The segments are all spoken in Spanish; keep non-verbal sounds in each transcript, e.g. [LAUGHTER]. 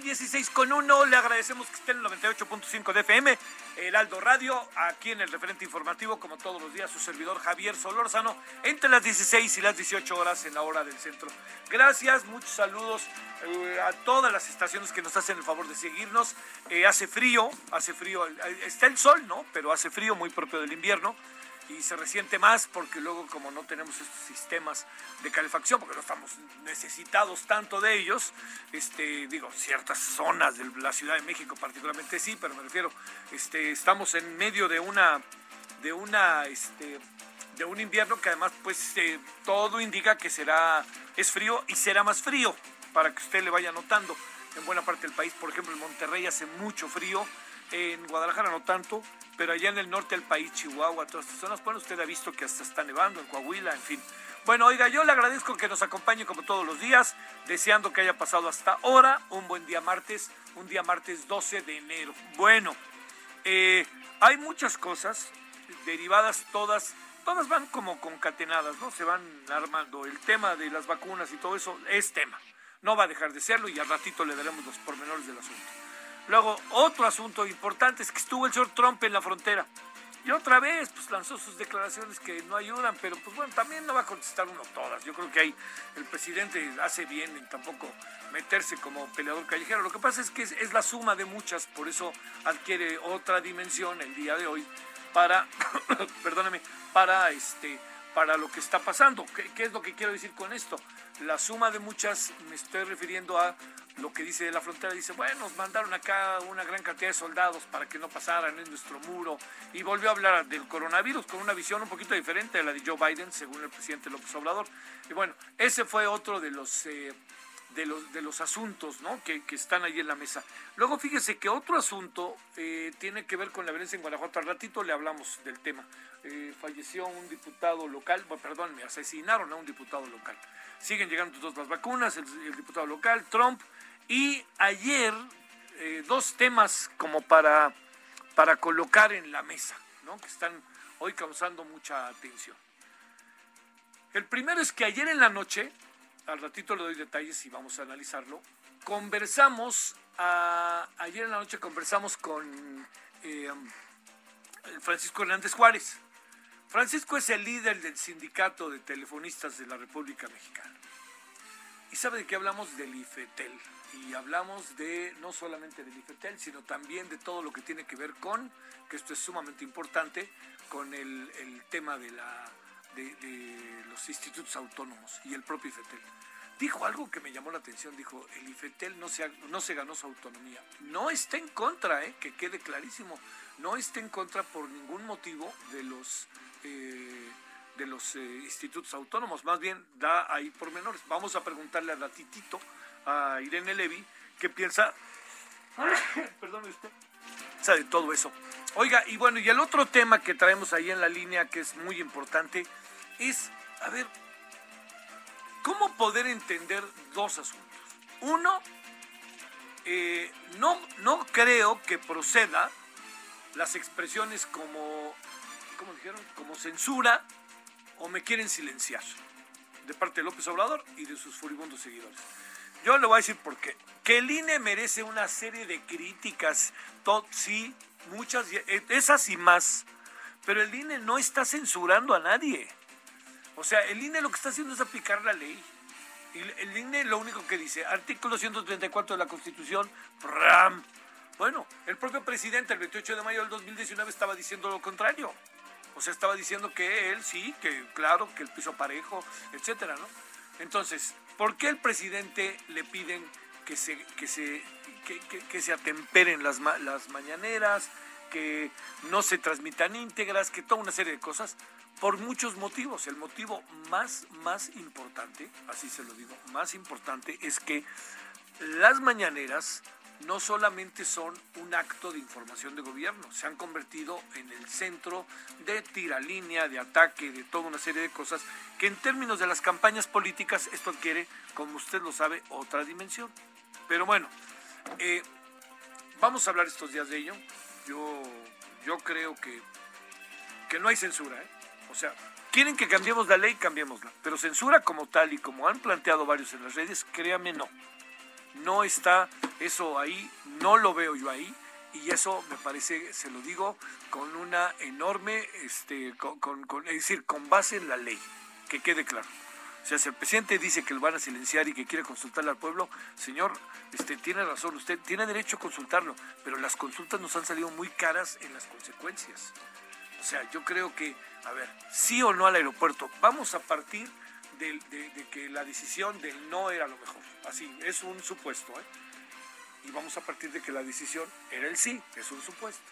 Casi 16 con 1. Le agradecemos que esté en el 98.5 de FM, Heraldo Radio, aquí en el referente informativo, como todos los días, su servidor Javier Solórzano, entre las 16 y las 18 horas en la hora del centro. Gracias, muchos saludos eh, a todas las estaciones que nos hacen el favor de seguirnos. Eh, hace frío, hace frío, eh, está el sol, ¿no? Pero hace frío, muy propio del invierno y se resiente más porque luego como no tenemos estos sistemas de calefacción, porque no estamos necesitados tanto de ellos, este, digo, ciertas zonas de la Ciudad de México particularmente sí, pero me refiero, este, estamos en medio de una, de una, este, de un invierno que además pues eh, todo indica que será, es frío y será más frío, para que usted le vaya notando. En buena parte del país, por ejemplo en Monterrey hace mucho frío, en Guadalajara no tanto, pero allá en el norte del país, Chihuahua, todas estas zonas, bueno, usted ha visto que hasta está nevando en Coahuila, en fin. Bueno, oiga, yo le agradezco que nos acompañe como todos los días, deseando que haya pasado hasta ahora un buen día martes, un día martes 12 de enero. Bueno, eh, hay muchas cosas derivadas todas, todas van como concatenadas, ¿no? Se van armando. El tema de las vacunas y todo eso es tema. No va a dejar de serlo y al ratito le daremos los pormenores del asunto. Luego, otro asunto importante es que estuvo el señor Trump en la frontera. Y otra vez, pues lanzó sus declaraciones que no ayudan, pero pues bueno, también no va a contestar uno todas. Yo creo que ahí el presidente hace bien en tampoco meterse como peleador callejero. Lo que pasa es que es, la suma de muchas, por eso adquiere otra dimensión el día de hoy para, [COUGHS] perdóname, para este para lo que está pasando. ¿Qué, ¿Qué, es lo que quiero decir con esto? La suma de muchas, me estoy refiriendo a lo que dice de la frontera, dice, bueno, nos mandaron acá una gran cantidad de soldados para que no pasaran en nuestro muro, y volvió a hablar del coronavirus con una visión un poquito diferente de la de Joe Biden, según el presidente López Obrador. Y bueno, ese fue otro de los... Eh, de los, de los asuntos ¿no? que, que, están ahí en la mesa. Luego fíjese que otro asunto eh, tiene que ver con la violencia en Guanajuato. Al ratito le hablamos del tema. Eh, falleció un diputado local, perdón, me asesinaron a un diputado local. Siguen llegando todas las vacunas, el, el diputado local, Trump. Y ayer eh, dos temas como para, para colocar en la mesa, ¿no? que están hoy causando mucha atención. El primero es que ayer en la noche al ratito le doy detalles y vamos a analizarlo. Conversamos, a, ayer en la noche conversamos con eh, Francisco Hernández Juárez. Francisco es el líder del sindicato de telefonistas de la República Mexicana. ¿Y sabe de qué hablamos? Del IFETEL. Y hablamos de no solamente del IFETEL, sino también de todo lo que tiene que ver con, que esto es sumamente importante, con el, el tema de la, de, los institutos autónomos y el propio IFETEL. Dijo algo que me llamó la atención, dijo, el IFETEL no se, no se ganó su autonomía. No está en contra, eh, que quede clarísimo, no está en contra por ningún motivo de los, eh, de los eh, institutos autónomos, más bien da ahí pormenores. Vamos a preguntarle a ratitito a Irene Levy qué piensa, [COUGHS] perdón usted, de todo eso. Oiga, y bueno, y el otro tema que traemos ahí en la línea que es muy importante es, a ver, ¿cómo poder entender dos asuntos? Uno, eh, no, no creo que proceda las expresiones como, ¿cómo dijeron? Como censura o me quieren silenciar de parte de López Obrador y de sus furibundos seguidores. Yo le voy a decir por qué. Que el INE merece una serie de críticas, sí, muchas, eh, esas y más. Pero el INE no está censurando a nadie. O sea, el INE lo que está haciendo es aplicar la ley. Y el INE lo único que dice, artículo 134 de la Constitución, ¡pram! Bueno, el propio presidente el 28 de mayo del 2019 estaba diciendo lo contrario. O sea, estaba diciendo que él sí, que claro, que el piso parejo, etcétera, ¿no? Entonces, ¿por qué el presidente le piden que se, que se, que, se atemperen las, las mañaneras, que no se transmitan íntegras, que toda una serie de cosas? Por muchos motivos. El motivo más, más importante, así se lo digo, más importante es que las mañaneras no solamente son un acto de información de gobierno, se han convertido en el centro de tiralínea, de ataque, de toda una serie de cosas que en términos de las campañas políticas esto adquiere, como usted lo sabe, otra dimensión. Pero bueno, eh, vamos a hablar estos días de ello. Yo, yo creo que, que no hay censura. ¿eh? O sea, quieren que cambiemos la ley, cambiémosla. Pero censura como tal y como han planteado varios en las redes, créame, no no está eso ahí, no lo veo yo ahí. Y eso me parece, se lo digo, con una enorme, este, con, es decir, con base en la ley, que quede claro. O sea, si el presidente dice que lo van a silenciar y que quiere consultarle al pueblo, señor, este, tiene razón, usted tiene derecho a consultarlo, pero las consultas nos han salido muy caras en las consecuencias. O sea, yo creo que, a ver, sí o no al aeropuerto, vamos a partir de, que la decisión del no era lo mejor. Así, es un supuesto. ¿eh? Y vamos a partir de que la decisión era el sí, es un supuesto.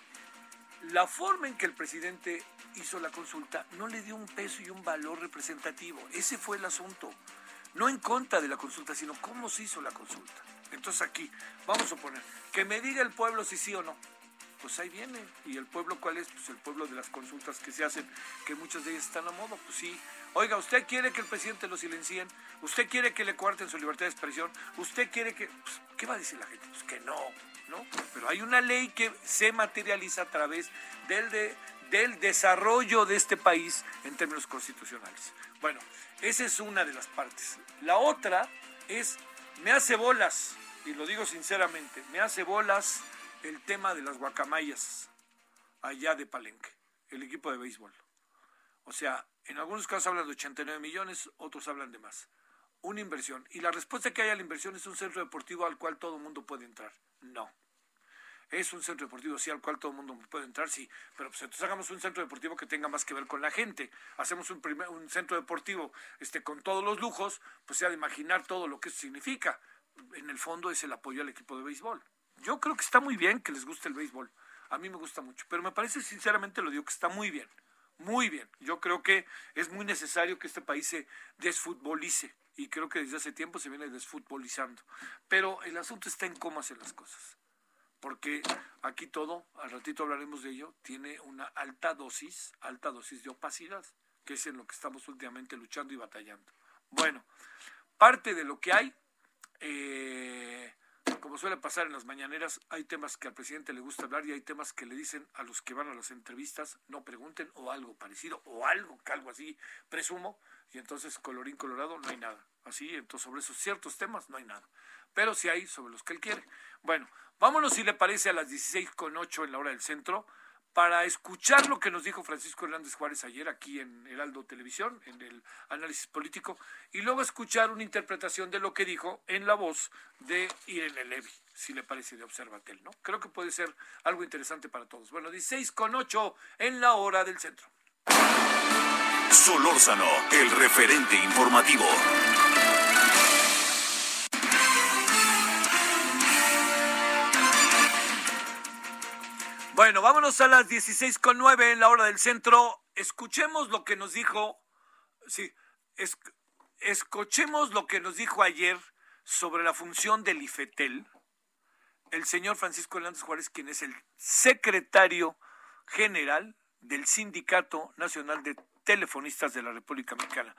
La forma en que el presidente hizo la consulta no le dio un peso y un valor representativo. Ese fue el asunto. No en contra de la consulta, sino cómo se hizo la consulta. Entonces aquí, vamos a poner, que me diga el pueblo si sí o no pues ahí viene. ¿Y el pueblo cuál es? Pues el pueblo de las consultas que se hacen, que muchas de ellas están a modo. Pues sí. Oiga, ¿usted quiere que el presidente lo silencien? ¿Usted quiere que le cuarten su libertad de expresión? ¿Usted quiere que...? Pues, ¿Qué va a decir la gente? Pues que no, ¿no? Pero hay una ley que se materializa a través del, de, del desarrollo de este país en términos constitucionales. Bueno, esa es una de las partes. La otra es, me hace bolas, y lo digo sinceramente, me hace bolas el tema de las guacamayas allá de Palenque, el equipo de béisbol. O sea, en algunos casos hablan de 89 millones, otros hablan de más. Una inversión. Y la respuesta que hay a la inversión es un centro deportivo al cual todo el mundo puede entrar. No. Es un centro deportivo, sí, al cual todo el mundo puede entrar, sí. Pero pues entonces hagamos un centro deportivo que tenga más que ver con la gente. Hacemos un, primer, un centro deportivo este, con todos los lujos, pues se ha de imaginar todo lo que eso significa. En el fondo es el apoyo al equipo de béisbol. Yo creo que está muy bien que les guste el béisbol. A mí me gusta mucho, pero me parece sinceramente lo digo que está muy bien. Muy bien. Yo creo que es muy necesario que este país se desfutbolice y creo que desde hace tiempo se viene desfutbolizando. Pero el asunto está en cómo hacer las cosas. Porque aquí todo, al ratito hablaremos de ello, tiene una alta dosis, alta dosis de opacidad, que es en lo que estamos últimamente luchando y batallando. Bueno, parte de lo que hay, eh, como suele pasar en las mañaneras, hay temas que al presidente le gusta hablar y hay temas que le dicen a los que van a las entrevistas no pregunten o algo parecido o algo, algo así, presumo, y entonces colorín colorado no hay nada. Así, entonces sobre esos ciertos temas no hay nada. Pero sí hay sobre los que él quiere. Bueno, vámonos si le parece a las 16 con 8 en la hora del centro para escuchar lo que nos dijo Francisco Hernández Juárez ayer aquí en Heraldo Televisión, en el análisis político, y luego escuchar una interpretación de lo que dijo en la voz de Irene Levy, si le parece de Observatel, ¿no? Creo que puede ser algo interesante para todos. Bueno, 16 con 8 en la hora del centro. Solórzano, el referente informativo. Bueno, vámonos a las 16 con 9 en la hora del centro. Escuchemos lo que nos dijo, sí, escuchemos lo que nos dijo ayer sobre la función del IFETEL, el señor Francisco Hernández Juárez, quien es el secretario general del Sindicato Nacional de Telefonistas de la República Mexicana.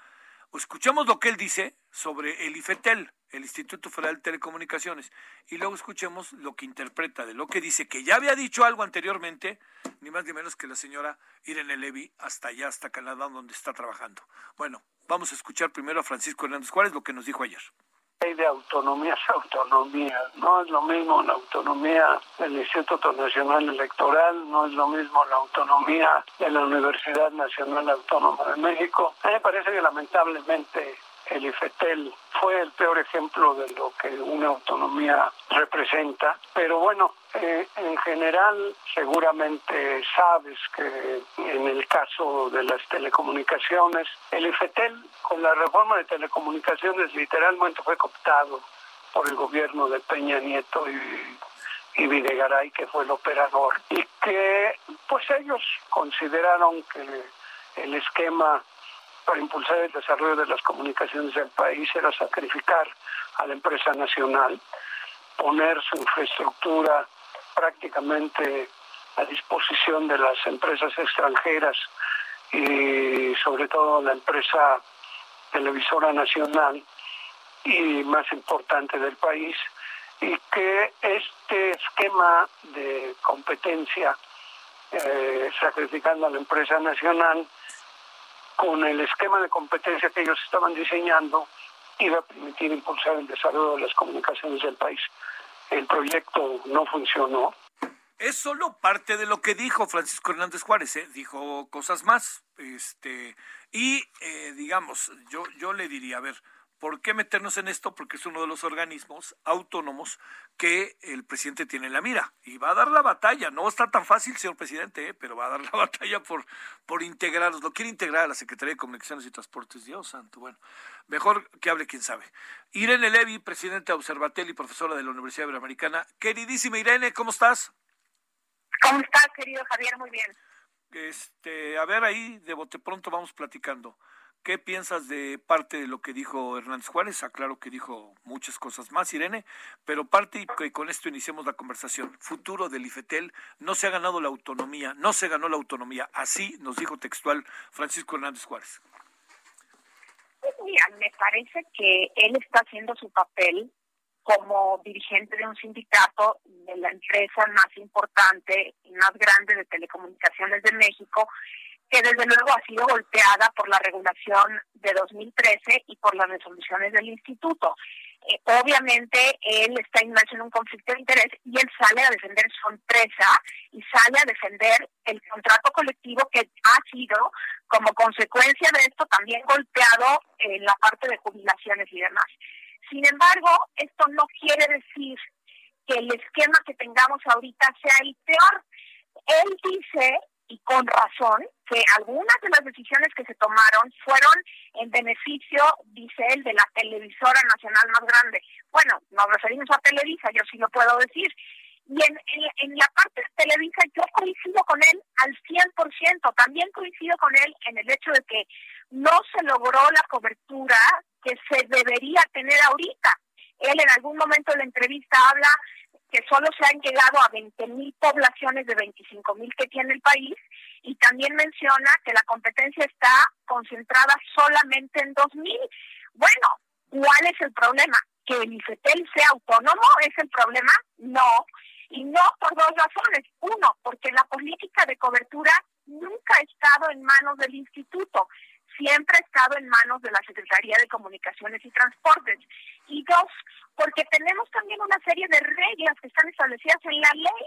Escuchemos lo que él dice sobre el IFETEL, el Instituto Federal de Telecomunicaciones, y luego escuchemos lo que interpreta de lo que dice, que ya había dicho algo anteriormente, ni más ni menos que la señora Irene Levy, hasta allá, hasta Canadá, donde está trabajando. Bueno, vamos a escuchar primero a Francisco Hernández Juárez lo que nos dijo ayer de autonomía es autonomía. No es lo mismo la autonomía del Instituto Nacional Electoral, no es lo mismo la autonomía de la Universidad Nacional Autónoma de México. A mí me parece que lamentablemente el IFETEL fue el peor ejemplo de lo que una autonomía representa. Pero bueno, eh, en general seguramente sabes que en el caso de las telecomunicaciones, el IFETEL con la reforma de telecomunicaciones literalmente fue cooptado por el gobierno de Peña Nieto y y que fue el operador, y que pues ellos consideraron que el esquema para impulsar el desarrollo de las comunicaciones del país era sacrificar a la empresa nacional, poner su infraestructura prácticamente a disposición de las empresas extranjeras y sobre todo la empresa televisora nacional y más importante del país y que este esquema de competencia eh, sacrificando a la empresa nacional con el esquema de competencia que ellos estaban diseñando, iba a permitir impulsar el desarrollo de las comunicaciones del país. El proyecto no funcionó. Es solo parte de lo que dijo Francisco Hernández Juárez, ¿eh? dijo cosas más. Este, y eh, digamos, yo, yo le diría, a ver, ¿Por qué meternos en esto? Porque es uno de los organismos autónomos que el presidente tiene en la mira y va a dar la batalla. No está tan fácil, señor presidente, ¿eh? pero va a dar la [LAUGHS] batalla por, por integrarlos. Lo quiere integrar a la Secretaría de Comunicaciones y Transportes. Dios santo, bueno, mejor que hable quien sabe. Irene Levy, presidenta de Observatel y profesora de la Universidad Iberoamericana. Queridísima Irene, ¿cómo estás? ¿Cómo estás, querido Javier? Muy bien. Este, a ver ahí, de bote pronto vamos platicando. ¿Qué piensas de parte de lo que dijo Hernández Juárez? Aclaro que dijo muchas cosas más, Irene, pero parte que con esto iniciemos la conversación. Futuro del IFETEL, no se ha ganado la autonomía, no se ganó la autonomía. Así nos dijo textual Francisco Hernández Juárez. Mira, me parece que él está haciendo su papel como dirigente de un sindicato de la empresa más importante y más grande de telecomunicaciones de México que desde luego ha sido golpeada por la regulación de 2013 y por las resoluciones del instituto. Eh, obviamente él está inmerso en un conflicto de interés y él sale a defender su empresa y sale a defender el contrato colectivo que ha sido como consecuencia de esto también golpeado en la parte de jubilaciones y demás. Sin embargo, esto no quiere decir que el esquema que tengamos ahorita sea el peor. Él dice y con razón que algunas de las decisiones que se tomaron fueron en beneficio, dice él, de la televisora nacional más grande. Bueno, nos referimos a Televisa, yo sí lo puedo decir. Y en, en, la parte de Televisa yo coincido con él al 100%, también coincido con él en el hecho de que no se logró la cobertura que se debería tener ahorita. Él en algún momento de la entrevista habla que solo se han llegado a 20 mil poblaciones de 25 mil que tiene el país y también menciona que la competencia está concentrada solamente en 2 mil. Bueno, ¿cuál es el problema? ¿Que el IFETEL sea autónomo es el problema? No, y no por dos razones. Uno, porque la política de cobertura nunca ha estado en manos del instituto siempre ha estado en manos de la Secretaría de Comunicaciones y Transportes. Y dos, porque tenemos también una serie de reglas que están establecidas en la ley.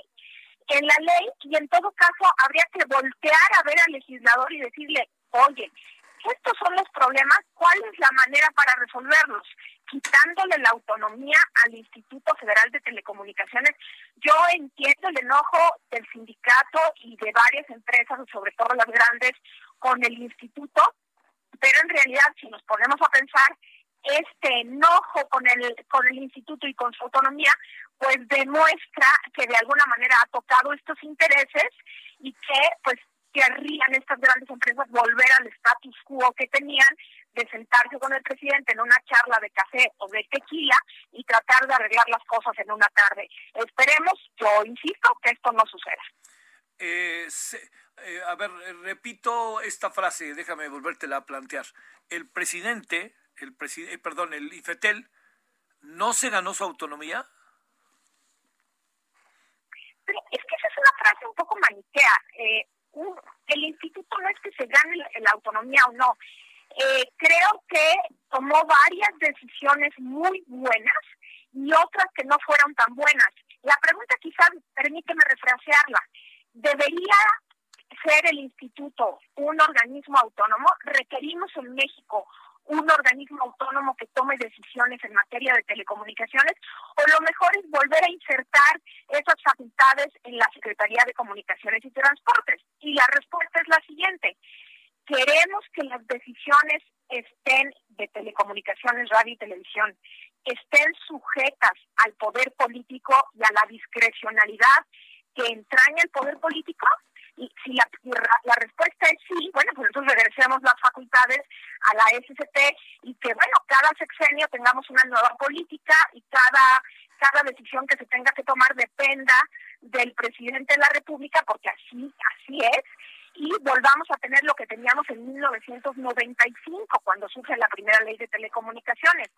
En la ley, y en todo caso, habría que voltear a ver al legislador y decirle, oye, estos son los problemas, ¿cuál es la manera para resolverlos? Quitándole la autonomía al Instituto Federal de Telecomunicaciones. Yo entiendo el enojo del sindicato y de varias empresas, sobre todo las grandes, con el instituto, pero en realidad si nos ponemos a pensar este enojo con el con el instituto y con su autonomía pues demuestra que de alguna manera ha tocado estos intereses y que pues querrían estas grandes empresas volver al status quo que tenían de sentarse con el presidente en una charla de café o de tequila y tratar de arreglar las cosas en una tarde. Esperemos, yo insisto, que esto no suceda. eh, a ver, repito esta frase, déjame volvértela a plantear. El presidente, el presidente, perdón, el IFETEL, ¿no se ganó su autonomía? es que esa es una frase un poco maniquea. Eh, el instituto no es que se gane la, autonomía o no. Eh, creo que tomó varias decisiones muy buenas y otras que no fueron tan buenas. La pregunta quizás, permíteme refrasearla, ¿debería ser el instituto un organismo autónomo? ¿Requerimos en México un organismo autónomo que tome decisiones en materia de telecomunicaciones o lo mejor es volver a insertar esas facultades en la Secretaría de Comunicaciones y Transportes. Y la respuesta es la siguiente. Queremos que las decisiones estén de telecomunicaciones, radio y televisión, estén sujetas al poder político y a la discrecionalidad que entraña el poder político y si la, la, respuesta es sí, bueno, pues entonces regresemos las facultades a la SCT y que, bueno, cada sexenio tengamos una nueva política y cada, cada decisión que se tenga que tomar dependa del presidente de la República, porque así, así es, y volvamos a tener lo que teníamos en 1995, cuando surge la primera ley de telecomunicaciones.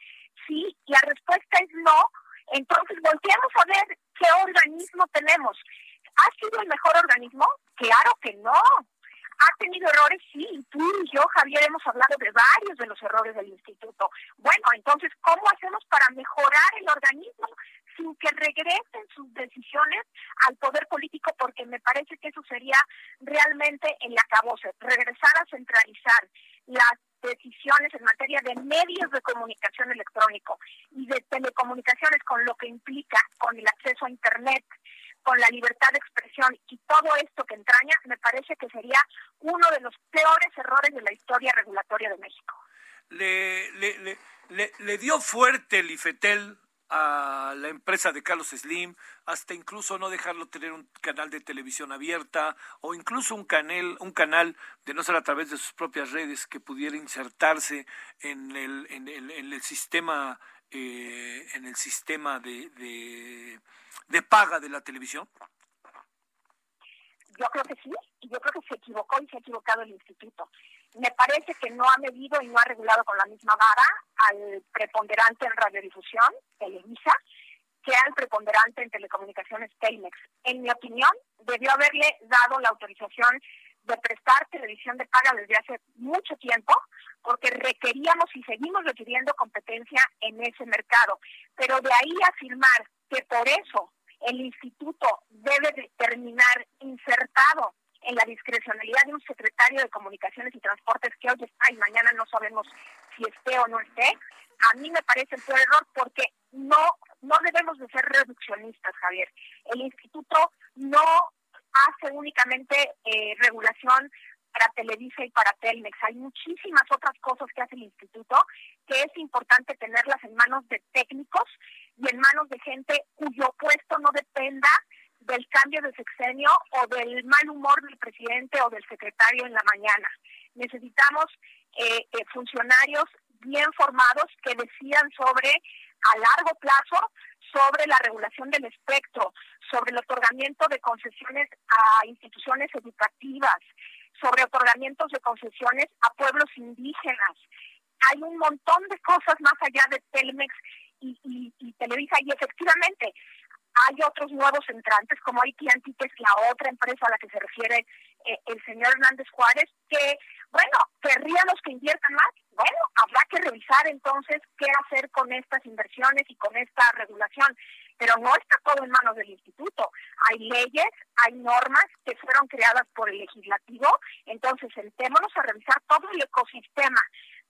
Si la respuesta es no, entonces volteamos a ver qué organismo tenemos. ¿Ha sido el mejor organismo? Claro que no. ¿Ha tenido errores? Sí, tú y yo, Javier, hemos hablado de varios de los errores del instituto. Bueno, entonces, ¿cómo hacemos para mejorar el organismo sin que regresen sus decisiones al poder político? Porque me parece que eso sería realmente el acabose, regresar a centralizar las decisiones en materia de medios de comunicación electrónico y de telecomunicaciones con lo que implica con el acceso a Internet, con la libertad de expresión y todo esto que entraña, me parece que sería uno de los peores errores de la historia regulatoria de México. Le, le, le, le dio fuerte el IFETEL a la empresa de Carlos Slim, hasta incluso no dejarlo tener un canal de televisión abierta o incluso un canal, un canal de no ser a través de sus propias redes que pudiera insertarse en el, en el, en el sistema eh, en el sistema de, de, paga de la televisión? Yo creo que sí, y yo creo que se equivocó y se ha equivocado el instituto. Me parece que no ha medido y no ha regulado con la misma vara al preponderante en radiodifusión, Televisa, que al preponderante en telecomunicaciones, Telmex. En mi opinión, debió haberle dado la autorización de prestar televisión de paga desde hace mucho tiempo, porque requeríamos y seguimos requiriendo competencia en ese mercado. Pero de ahí afirmar que por eso el instituto debe de terminar insertado en la discrecionalidad de un secretario de Comunicaciones y Transportes que hoy está y mañana no sabemos si esté o no esté, a mí me parece un error porque no, no debemos de ser reduccionistas, Javier. El instituto no hace únicamente eh, regulación para Televisa y para Telmex. Hay muchísimas otras cosas que hace el instituto que es importante tenerlas en manos de técnicos y en manos de gente cuyo puesto no dependa del cambio de sexenio o del mal humor del presidente o del secretario en la mañana. Necesitamos eh, eh, funcionarios bien formados que decidan sobre a largo plazo sobre la regulación del espectro, sobre el otorgamiento de concesiones a instituciones educativas, sobre otorgamientos de concesiones a pueblos indígenas. Hay un montón de cosas más allá de Telmex y, y, Televisa y efectivamente hay otros nuevos entrantes como AT&T, que es la otra empresa a la que se refiere eh, el señor Hernández Juárez, que, bueno, querríamos que inviertan más. Bueno, habrá que revisar entonces qué hacer con estas inversiones y con esta regulación. Pero no está todo en manos del instituto. Hay leyes, hay normas que fueron creadas por el legislativo. Entonces, sentémonos a revisar todo el ecosistema.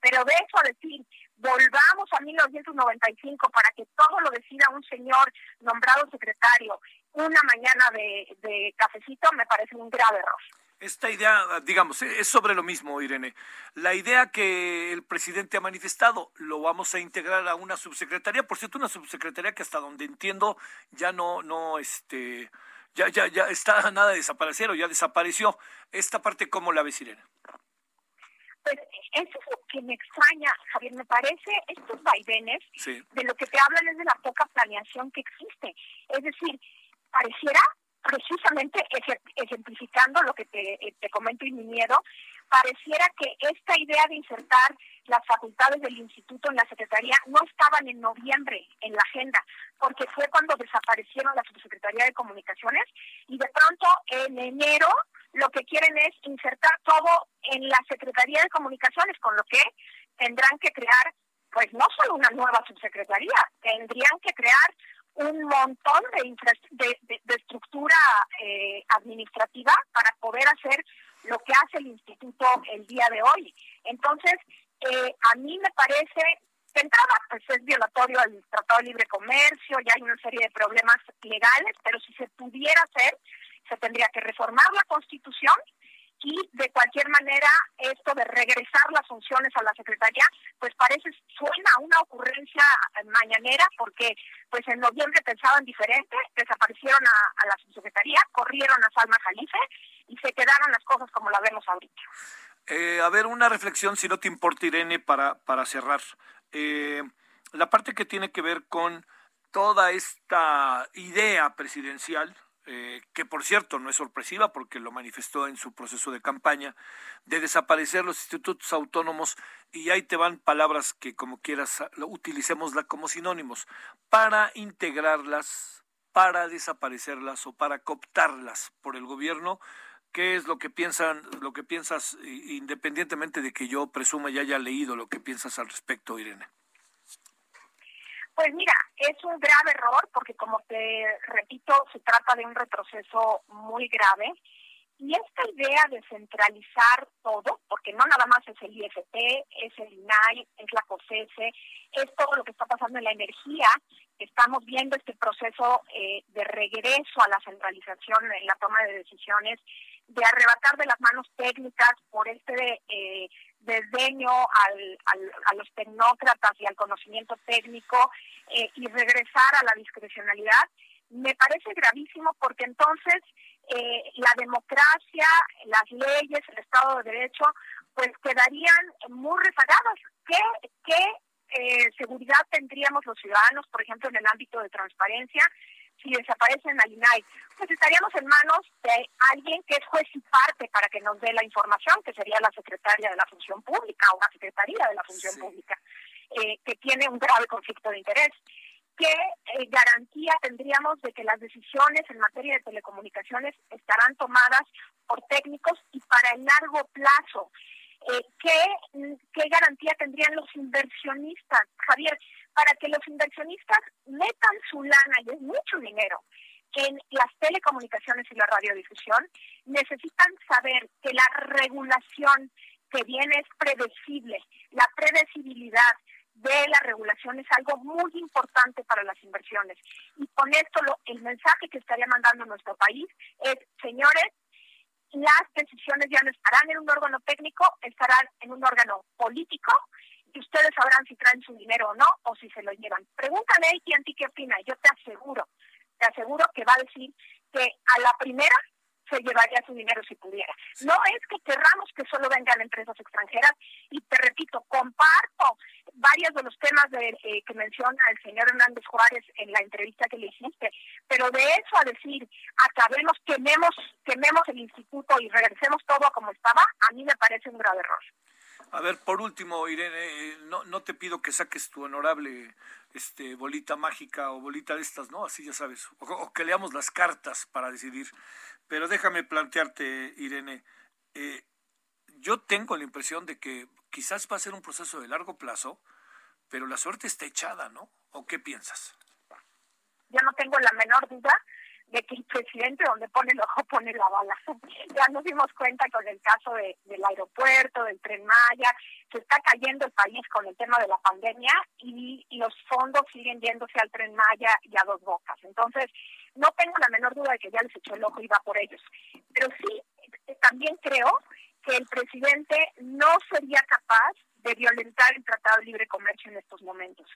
Pero de eso a decir, volvamos a 1995 para que todo lo decida un señor nombrado secretario una mañana de, cafecito, me parece un grave error. Esta idea, digamos, es sobre lo mismo, Irene. La idea que el presidente ha manifestado, lo vamos a integrar a una subsecretaría, por cierto, una subsecretaría que hasta donde entiendo ya no, no, este, ya, ya, ya está nada de desaparecer o ya desapareció. Esta parte, ¿cómo la ves, Irene? Pues eso es lo que me extraña, Javier. Me parece estos vaivenes de lo que te hablan es de la poca planeación que existe. Es decir, pareciera precisamente ejemplificando lo que te, te comento y mi miedo, pareciera que esta idea de insertar las facultades del instituto en la Secretaría no estaban en noviembre en la agenda, porque fue cuando desaparecieron la Subsecretaría de Comunicaciones y de pronto en enero lo que quieren es insertar todo en la Secretaría de Comunicaciones, con lo que tendrán que crear, pues no solo una nueva subsecretaría, tendrían que crear un montón de, de, estructura eh, administrativa para poder hacer lo que hace el instituto el día de hoy. Entonces, eh, a mí me parece, de entrada, pues es violatorio al Tratado de Libre Comercio, ya hay una serie de problemas legales, pero si se pudiera hacer, se tendría que reformar la Constitución y de cualquier manera esto de regresar las funciones a la Secretaría, pues parece, suena una ocurrencia mañanera porque pues en noviembre pensaban diferente, desaparecieron a, la subsecretaría, corrieron a Salma Jalife y se quedaron las cosas como la vemos ahorita. Eh, a ver, una reflexión, si no te importa, Irene, para, para cerrar. Eh, la parte que tiene que ver con toda esta idea presidencial, eh, que por cierto no es sorpresiva porque lo manifestó en su proceso de campaña, de desaparecer los institutos autónomos y ahí te van palabras que como quieras utilicémosla como sinónimos, para integrarlas, para desaparecerlas o para cooptarlas por el gobierno. ¿Qué es lo que piensan, lo que piensas, independientemente de que yo presuma y haya leído lo que piensas al respecto, Irene? Pues mira, es un grave error porque como te repito, se trata de un retroceso muy grave. Y esta idea de centralizar todo, porque no nada más es el IFT, es el INAI, es la COSESE, es todo lo que está pasando en la energía, estamos viendo este proceso eh, de regreso a la centralización en la toma de decisiones, de arrebatar de las manos técnicas por este eh, desdeño al, a los tecnócratas y al conocimiento técnico eh, y regresar a la discrecionalidad, me parece gravísimo porque entonces eh, la democracia, las leyes, el Estado de Derecho, pues quedarían muy rezagadas. ¿Qué, qué eh, seguridad tendríamos los ciudadanos, por ejemplo, en el ámbito de transparencia? Si desaparecen al INAI, pues estaríamos en manos de alguien que es juez y parte para que nos dé la información, que sería la secretaria de la Función Pública o la secretaría de la Función Pública, eh, que tiene un grave conflicto de interés. ¿Qué eh, garantía tendríamos de que las decisiones en materia de telecomunicaciones estarán tomadas por técnicos y para el largo plazo? Eh, ¿qué, ¿Qué garantía tendrían los inversionistas? Javier, para que los inversionistas metan su lana, y es mucho dinero, en las telecomunicaciones y la radiodifusión, necesitan saber que la regulación que viene es predecible. La predecibilidad de la regulación es algo muy importante para las inversiones. Y con esto lo, el mensaje que estaría mandando nuestro país es, señores, las decisiones ya no estarán en un órgano técnico, estarán en un órgano político y ustedes sabrán si traen su dinero o no o si se lo llevan. Pregúntale a ti qué opina. Yo te aseguro, te aseguro que va a decir que a la primera se llevaría su dinero si pudiera. No es que querramos que solo vengan empresas extranjeras y te repito, comparto varios de los temas de, eh, que menciona el señor Hernández Juárez en la entrevista que le hiciste, pero de eso a decir, acabemos, quememos, quememos el instituto y regresemos todo como estaba, a mí me parece un grave error. A ver, por último, Irene, eh, no, no te pido que saques tu honorable este, bolita mágica o bolita de estas, ¿no? Así ya sabes, o, que leamos las cartas para decidir. Pero déjame plantearte, Irene, eh, yo tengo la impresión de que quizás va a ser un proceso de largo plazo, pero la suerte está echada, ¿no? ¿O qué piensas? Yo no tengo la menor duda de que el presidente donde pone el ojo pone la bala. [LAUGHS] ya nos dimos cuenta con el caso de, del aeropuerto, del tren Maya, se está cayendo el país con el tema de la pandemia y, los fondos siguen yéndose al tren Maya y a dos bocas. Entonces, no tengo la menor duda de que ya les echó el ojo y va por ellos. Pero sí, también creo que el presidente no sería capaz de violentar el Tratado de Libre Comercio en estos momentos.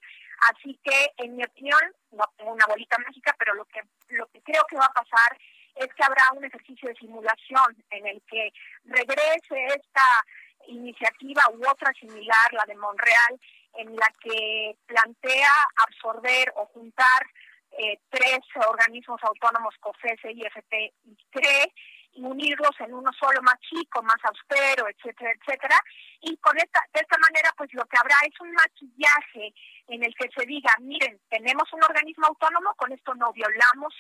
Así que, en mi opinión, no tengo una bolita mágica, pero lo que, lo que creo que va a pasar es que habrá un ejercicio de simulación en el que regrese esta iniciativa u otra similar, la de Monreal, en la que plantea absorber o juntar eh, tres organismos autónomos, COFESE, IFT y CRE, y unirlos en uno solo más chico, más austero, etcétera, etcétera. Y con esta, de esta manera, pues lo que habrá es un maquillaje en el que se diga, miren, tenemos un organismo autónomo, con esto no violamos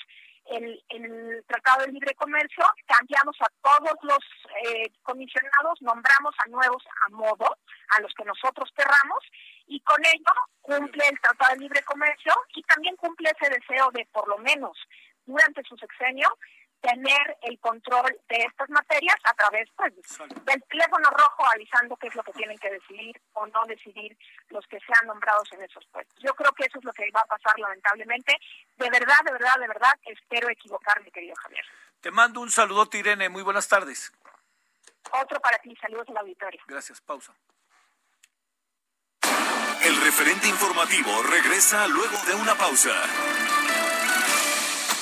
el, Tratado de Libre Comercio, cambiamos a todos los eh, comisionados, nombramos a nuevos a modo, a los que nosotros querramos, y con ello cumple el Tratado de Libre Comercio y también cumple ese deseo de, por lo menos durante su sexenio, tener el control de estas materias a través pues, del teléfono rojo avisando qué es lo que tienen que decidir o no decidir los que sean nombrados en esos puestos. Yo creo que eso es lo que va a pasar lamentablemente. De verdad, de verdad, de verdad, espero equivocarme, querido Javier. Te mando un saludo, Irene. Muy buenas tardes. Otro para ti. Saludos la auditorio. Gracias. Pausa. El referente informativo regresa luego de una pausa.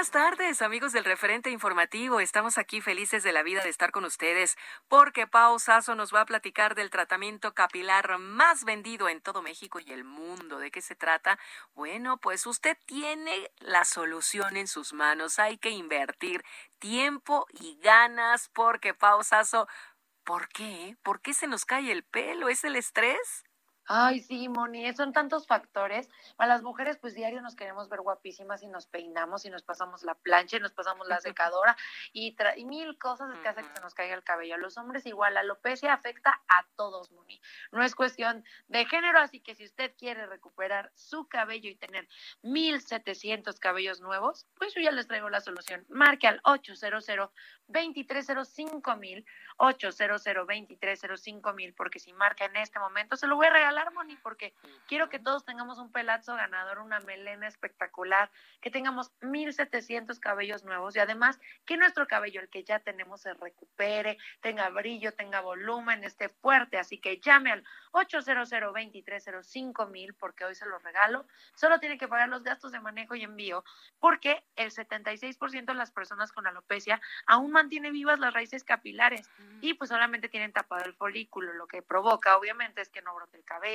Buenas tardes, amigos del referente informativo. Estamos aquí felices de la vida de estar con ustedes porque Pau Sasso nos va a platicar del tratamiento capilar más vendido en todo México y el mundo. ¿De qué se trata? Bueno, pues usted tiene la solución en sus manos. Hay que invertir tiempo y ganas porque Pau Sasso, ¿por qué? ¿Por qué se nos cae el pelo? ¿Es el estrés? Ay, sí, Moni, son tantos factores. Para las mujeres, pues diario nos queremos ver guapísimas y nos peinamos y nos pasamos la plancha y nos pasamos la secadora y, y mil cosas que hacen que se nos caiga el cabello. A los hombres igual, la alopecia afecta a todos, Moni. No es cuestión de género, así que si usted quiere recuperar su cabello y tener mil setecientos cabellos nuevos, pues yo ya les traigo la solución. Marque al 800 2305 mil, 800 2305 mil, porque si marca en este momento se lo voy a regalar Porque quiero que todos tengamos un pelazo ganador, una melena espectacular, que tengamos 1700 cabellos nuevos y además que nuestro cabello, el que ya tenemos, se recupere, tenga brillo, tenga volumen, esté fuerte. Así que llame al 800 2305 mil porque hoy se lo regalo. Solo tiene que pagar los gastos de manejo y envío porque el 76% de las personas con alopecia aún mantiene vivas las raíces capilares y pues solamente tienen tapado el folículo, lo que provoca obviamente es que no brote el cabello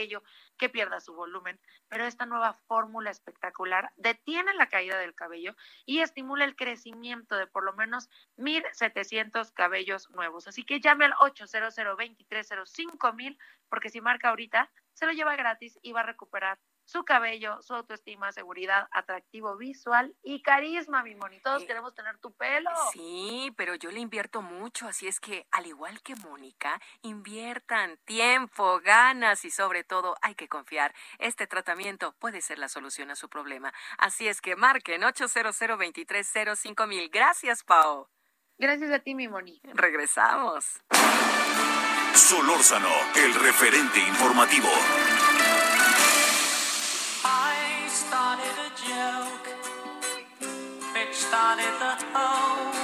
que pierda su volumen, pero esta nueva fórmula espectacular detiene la caída del cabello y estimula el crecimiento de por lo menos 1.700 cabellos nuevos. Así que llame al 800 2305 mil porque si marca ahorita, se lo lleva gratis y va a recuperar su cabello, su autoestima, seguridad, atractivo visual y carisma, mi moni. Todos eh, queremos tener tu pelo. Sí, pero yo le invierto mucho, así es que, al igual que Mónica, inviertan tiempo, ganas y sobre todo hay que confiar. Este tratamiento puede ser la solución a su problema. Así es que marquen 800 230 mil. Gracias, Pau. Gracias a ti, mi moni. Regresamos. Solórzano, el referente informativo. started a joke, bitch started the whole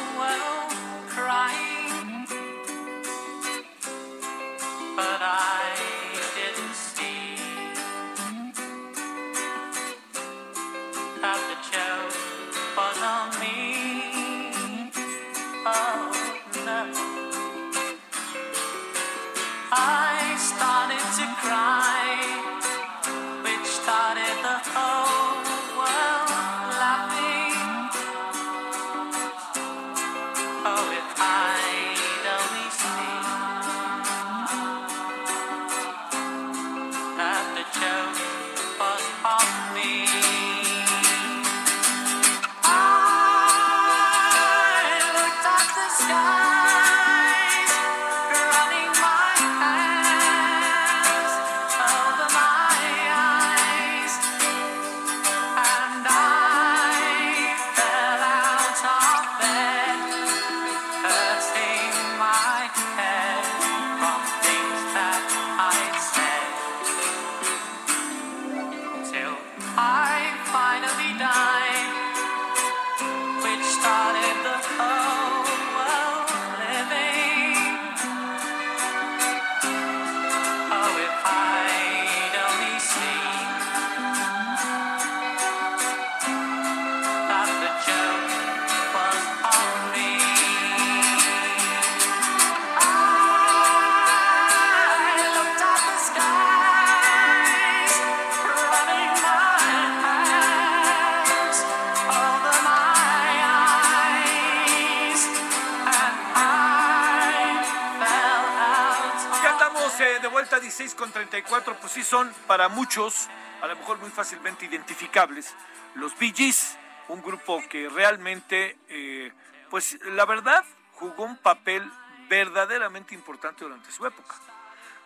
para muchos, a lo mejor muy fácilmente identificables, los Bee Gees, un grupo que realmente, eh, pues la verdad, jugó un papel verdaderamente importante durante su época,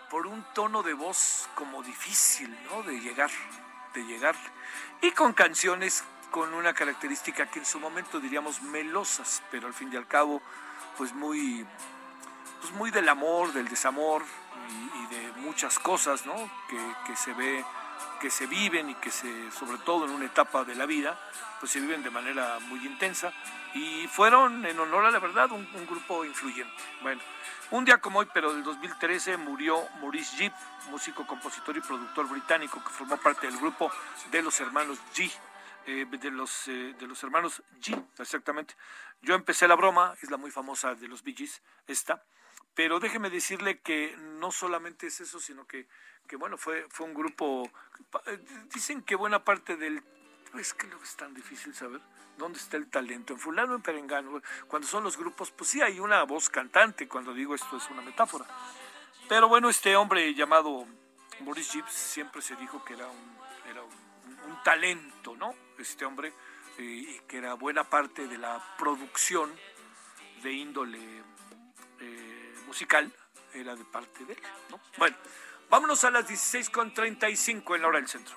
por un tono de voz como difícil, ¿no? De llegar, de llegar, y con canciones con una característica que en su momento diríamos melosas, pero al fin y al cabo, pues muy, pues muy del amor, del desamor y, de muchas cosas, ¿no? Que, se ve, que se viven y que se, sobre todo en una etapa de la vida, pues se viven de manera muy intensa y fueron, en honor a la verdad, un, grupo influyente. Bueno, un día como hoy, pero del 2013, murió Maurice Jeep, músico, compositor y productor británico que formó parte del grupo de los hermanos G. Eh, de, los, eh, de los hermanos G, exactamente. Yo empecé la broma, es la muy famosa de los Bee Gees, esta, pero déjeme decirle que no solamente es eso, sino que, que bueno, fue, fue un grupo, eh, dicen que buena parte del, es que lo es tan difícil saber, ¿dónde está el talento? En fulano, en perengano, cuando son los grupos, pues sí hay una voz cantante, cuando digo esto es una metáfora. Pero bueno, este hombre llamado Boris Gibbs siempre se dijo que era un, era un, talento, ¿no? Este hombre, eh, que era buena parte de la producción de índole musical era de parte de él. ¿no? Bueno, vámonos a las 16.35 en la hora del centro.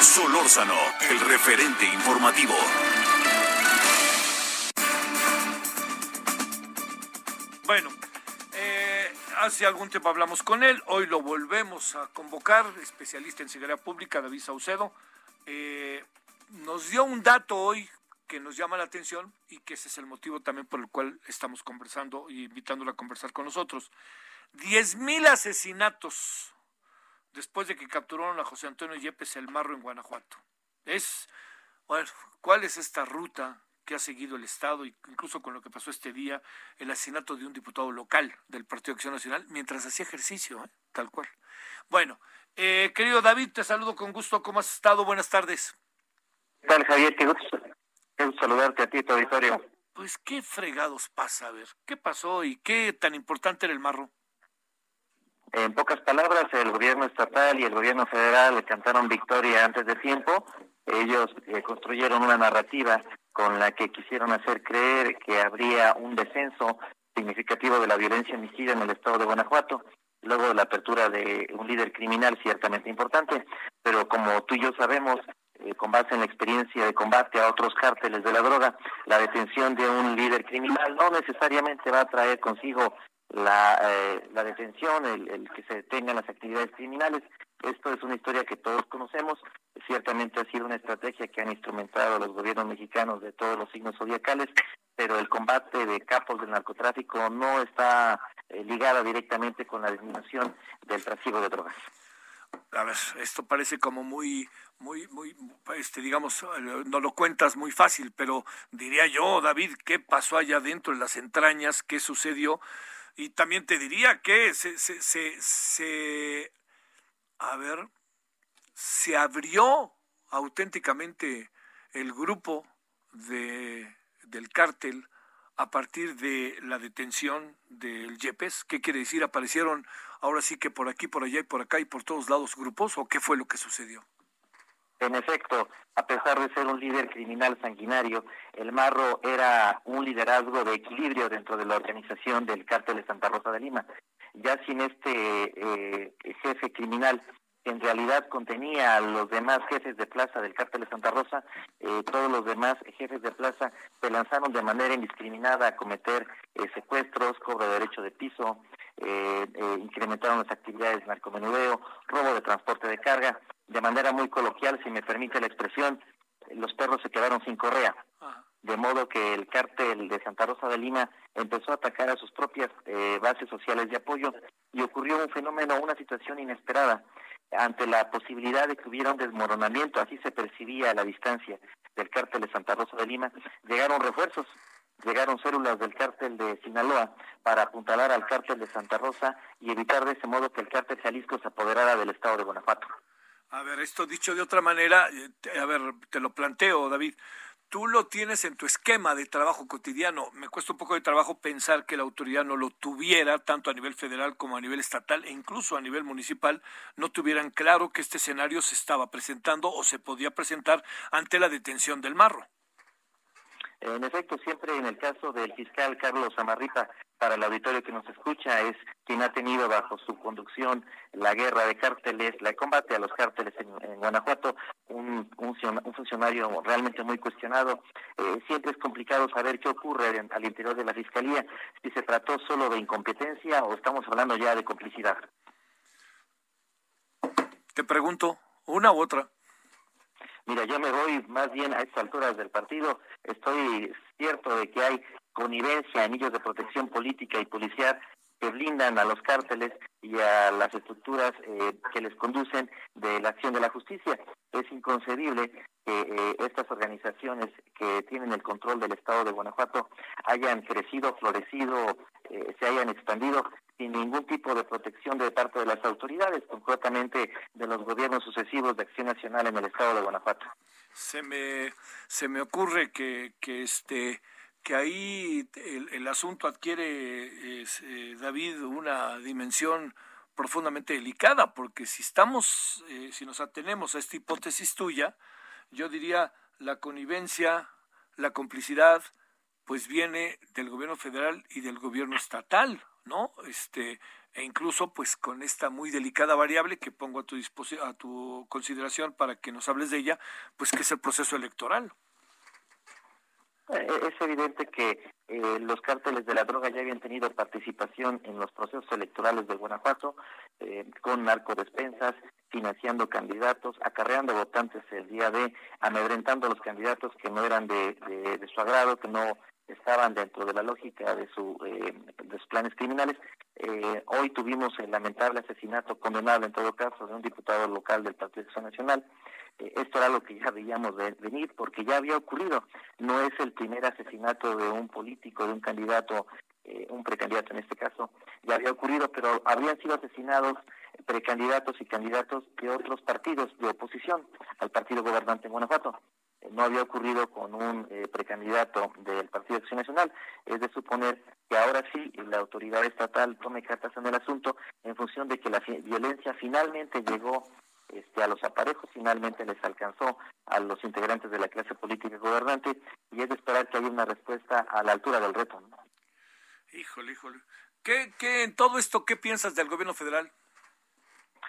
Solórzano, el referente informativo. Bueno, hace algún tiempo hablamos con él, hoy lo volvemos a convocar, especialista en seguridad pública, David Saucedo. Eh, nos dio un dato hoy que nos llama la atención y que ese es el motivo también por el cual estamos conversando y invitándolo a conversar con nosotros. Diez mil asesinatos después de que capturaron a José Antonio Yepes el Marro en Guanajuato. Es, ¿cuál es esta ruta? Que ha seguido el Estado, incluso con lo que pasó este día, el asesinato de un diputado local del Partido Acción Nacional, mientras hacía ejercicio, ¿eh? tal cual. Bueno, eh, querido David, te saludo con gusto. ¿Cómo has estado? Buenas tardes. ¿Qué tal, Javier? Qué gusto, saludarte a ti, tu auditorio. Pues qué fregados pasa, a ver, ¿qué pasó y qué tan importante era el marro? En pocas palabras, el gobierno estatal y el gobierno federal le cantaron victoria antes de tiempo. Ellos eh, construyeron una narrativa con la que quisieron hacer creer que habría un descenso significativo de la violencia homicida en el estado de Guanajuato, luego de la apertura de un líder criminal ciertamente importante, pero como tú y yo sabemos, eh, con base en la experiencia de combate a otros cárteles de la droga, la detención de un líder criminal no necesariamente va a traer consigo la, eh, la detención, el, que se detengan las actividades criminales, esto es una historia que todos conocemos, ciertamente ha sido una estrategia que han instrumentado los gobiernos mexicanos de todos los signos zodiacales, pero el combate de capos del narcotráfico no está eh, ligada directamente con la disminución del tráfico de drogas. A ver, esto parece como muy, muy, muy, este, digamos, no lo cuentas muy fácil, pero diría yo, David, ¿qué pasó allá dentro en las entrañas? ¿Qué sucedió? Y también te diría que se, se, se, se a ver, se abrió auténticamente el grupo de, del cártel a partir de la detención del Yepes. ¿Qué quiere decir? ¿Aparecieron ahora sí que por aquí, por allá y por acá y por todos lados grupos? ¿O qué fue lo que sucedió? En efecto, a pesar de ser un líder criminal sanguinario, el Marro era un liderazgo de equilibrio dentro de la organización del cártel de Santa Rosa de Lima. Ya sin este eh, jefe criminal en realidad contenía a los demás jefes de plaza del cártel de Santa Rosa, eh, todos los demás jefes de plaza se lanzaron de manera indiscriminada a cometer eh, secuestros, cobro de derecho de piso, incrementaron las actividades de narcomenudeo, robo de transporte de carga, de manera muy coloquial, si me permite la expresión, los perros se quedaron sin correa. De modo que el cártel de Santa Rosa de Lima empezó a atacar a sus propias eh, bases sociales de apoyo y ocurrió un fenómeno, una situación inesperada. Ante la posibilidad de que hubiera un desmoronamiento, así se percibía a la distancia del cártel de Santa Rosa de Lima, llegaron refuerzos, llegaron células del cártel de Sinaloa para apuntalar al cártel de Santa Rosa y evitar de ese modo que el cártel Jalisco se apoderara del estado de Guanajuato. A ver, esto dicho de otra manera, eh, a ver, te lo planteo, David tú lo tienes en tu esquema de trabajo cotidiano. Me cuesta un poco de trabajo pensar que la autoridad no lo tuviera, tanto a nivel federal como a nivel estatal e incluso a nivel municipal, no tuvieran claro que este escenario se estaba presentando o se podía presentar ante la detención del marro. En efecto, siempre en el caso del fiscal Carlos Amarripa, para el auditorio que nos escucha, es quien ha tenido bajo su conducción la guerra de cárteles, la combate a los cárteles en, Guanajuato, un, un, funcionario realmente muy cuestionado. Eh, siempre es complicado saber qué ocurre al interior de la Fiscalía, si se trató solo de incompetencia o estamos hablando ya de complicidad. Te pregunto, una u otra. Mira, yo me voy más bien a estas alturas del partido. Estoy cierto de que hay connivencia, anillos de protección política y policial que blindan a los cárteles y a las estructuras eh, que les conducen de la acción de la justicia. Es inconcebible que eh, estas organizaciones que tienen el control del Estado de Guanajuato hayan crecido, florecido, eh, se hayan expandido sin ningún tipo de protección de parte de las autoridades, concretamente de los gobiernos sucesivos de Acción Nacional en el Estado de Guanajuato. Se me, se me ocurre que, que este que ahí el, asunto adquiere, eh, David, una dimensión profundamente delicada, porque si estamos, eh, si nos atenemos a esta hipótesis tuya, yo diría la connivencia, la complicidad, pues viene del gobierno federal y del gobierno estatal, ¿no? Este, e incluso pues con esta muy delicada variable que pongo a tu a tu consideración para que nos hables de ella, pues que es el proceso electoral. Eh, es evidente que eh, los cárteles de la droga ya habían tenido participación en los procesos electorales de Guanajuato eh, con narcodespensas, financiando candidatos, acarreando votantes el día de, amedrentando a los candidatos que no eran de, de, su agrado, que no estaban dentro de la lógica de, su, de sus planes criminales. hoy tuvimos el lamentable asesinato, condenable en todo caso, de un diputado local del Partido de Nacional. Eh, esto era lo que ya veíamos venir porque ya había ocurrido. No es el primer asesinato de un político, de un candidato, eh, un precandidato en este caso, ya había ocurrido, pero habían sido asesinados precandidatos y candidatos de otros partidos de oposición al partido gobernante en Guanajuato. Eh, no había ocurrido con un precandidato del Partido de Acción Nacional. Es de suponer que ahora sí la autoridad estatal tome cartas en el asunto en función de que la violencia finalmente llegó este, a los aparejos finalmente les alcanzó a los integrantes de la clase política gobernante y es de esperar que haya una respuesta a la altura del reto. Híjole, híjole. ¿Qué, ¿Qué en todo esto qué piensas del gobierno federal?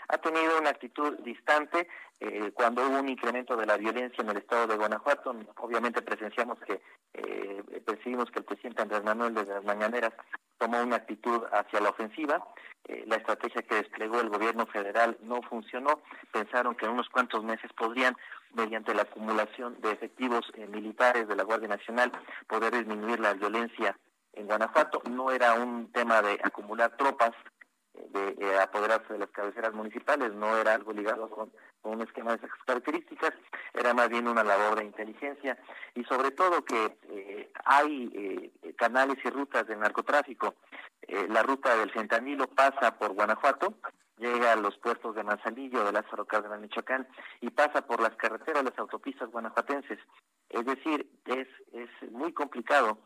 Ha tenido una actitud distante eh, cuando hubo un incremento de la violencia en el estado de Guanajuato. Obviamente presenciamos que eh, percibimos que el presidente Andrés Manuel de las mañaneras tomó una actitud hacia la ofensiva. Eh, la estrategia que desplegó el gobierno federal no funcionó. Pensaron que en unos cuantos meses podrían, mediante la acumulación de efectivos eh, militares de la Guardia Nacional, poder disminuir la violencia en Guanajuato. No era un tema de acumular tropas, eh, de apoderarse de las cabeceras municipales, no era algo ligado con un esquema de esas características, era más bien una labor de inteligencia y sobre todo que eh, hay eh, canales y rutas de narcotráfico. Eh, la ruta del fentanilo pasa por Guanajuato, llega a los puertos de Manzanillo, de Lázaro Cárdenas, Michoacán, y pasa por las carreteras, las autopistas guanajuatenses. Es decir, es, es muy complicado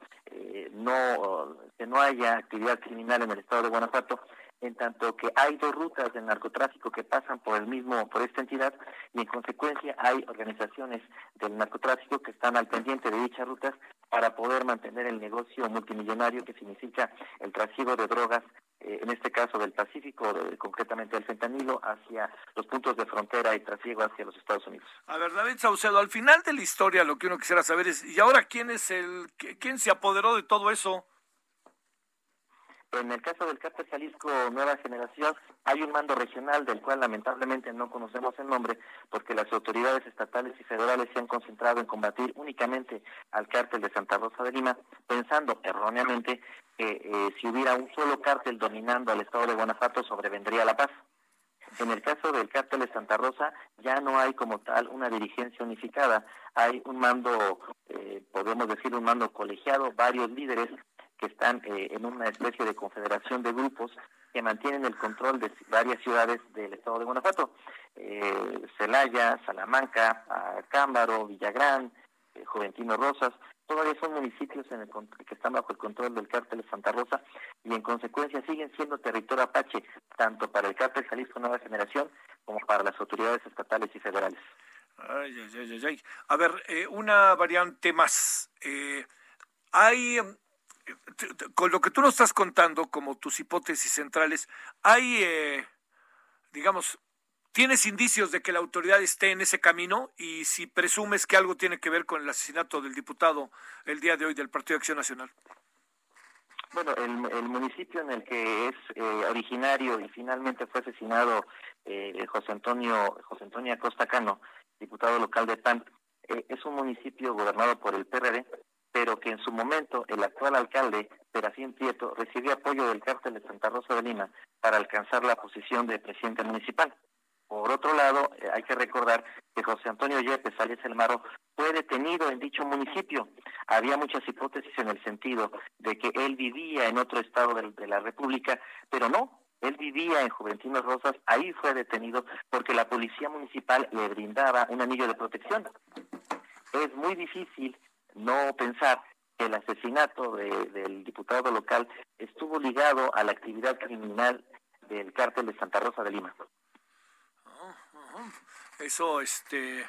no que no haya actividad criminal en el estado de Guanajuato en tanto que hay dos rutas de narcotráfico que pasan por el mismo, por esta entidad, y en consecuencia hay organizaciones del narcotráfico que están al pendiente de dichas rutas para poder mantener el negocio multimillonario que significa el trasiego de drogas, eh, en este caso del Pacífico, concretamente del fentanilo, hacia los puntos de frontera y trasiego hacia los Estados Unidos. A ver, David Saucedo, al final de la historia lo que uno quisiera saber es, ¿y ahora quién es el, quién se apoderó de todo eso? En el caso del cártel Jalisco Nueva Generación hay un mando regional del cual lamentablemente no conocemos el nombre porque las autoridades estatales y federales se han concentrado en combatir únicamente al cártel de Santa Rosa de Lima, pensando erróneamente que eh, si hubiera un solo cártel dominando al estado de Guanajuato sobrevendría la paz. En el caso del cártel de Santa Rosa ya no hay como tal una dirigencia unificada, hay un mando, eh, podemos decir un mando colegiado, varios líderes que están eh, en una especie de confederación de grupos que mantienen el control de varias ciudades del estado de Guanajuato. Eh, Celaya, Salamanca, Cámbaro, Villagrán, eh, Juventino Rosas, todavía son municipios en el, que están bajo el control del cártel de Santa Rosa y en consecuencia siguen siendo territorio apache, tanto para el cártel Jalisco Nueva Generación como para las autoridades estatales y federales. Ay, ay, ay, ay. A ver, eh, una variante más. Eh, hay, con lo que tú nos estás contando, como tus hipótesis centrales, hay, eh, digamos, ¿Tienes indicios de que la autoridad esté en ese camino? Y si presumes que algo tiene que ver con el asesinato del diputado el día de hoy del Partido de Acción Nacional. Bueno, el, municipio en el que es eh, originario y finalmente fue asesinado eh, José Antonio José Antonio Acosta Cano, diputado local de PAN, eh, es un municipio gobernado por el PRD, pero que en su momento el actual alcalde, Serafín Prieto, recibió apoyo del cártel de Santa Rosa de Lima para alcanzar la posición de presidente municipal. Por otro lado, eh, hay que recordar que José Antonio Yepes Alias El Maro fue detenido en dicho municipio. Había muchas hipótesis en el sentido de que él vivía en otro estado de, la República, pero no, él vivía en Juventino Rosas, ahí fue detenido porque la policía municipal le brindaba un anillo de protección. Es muy difícil no pensar que el asesinato del diputado local estuvo ligado a la actividad criminal del cártel de Santa Rosa de Lima. Eso, este,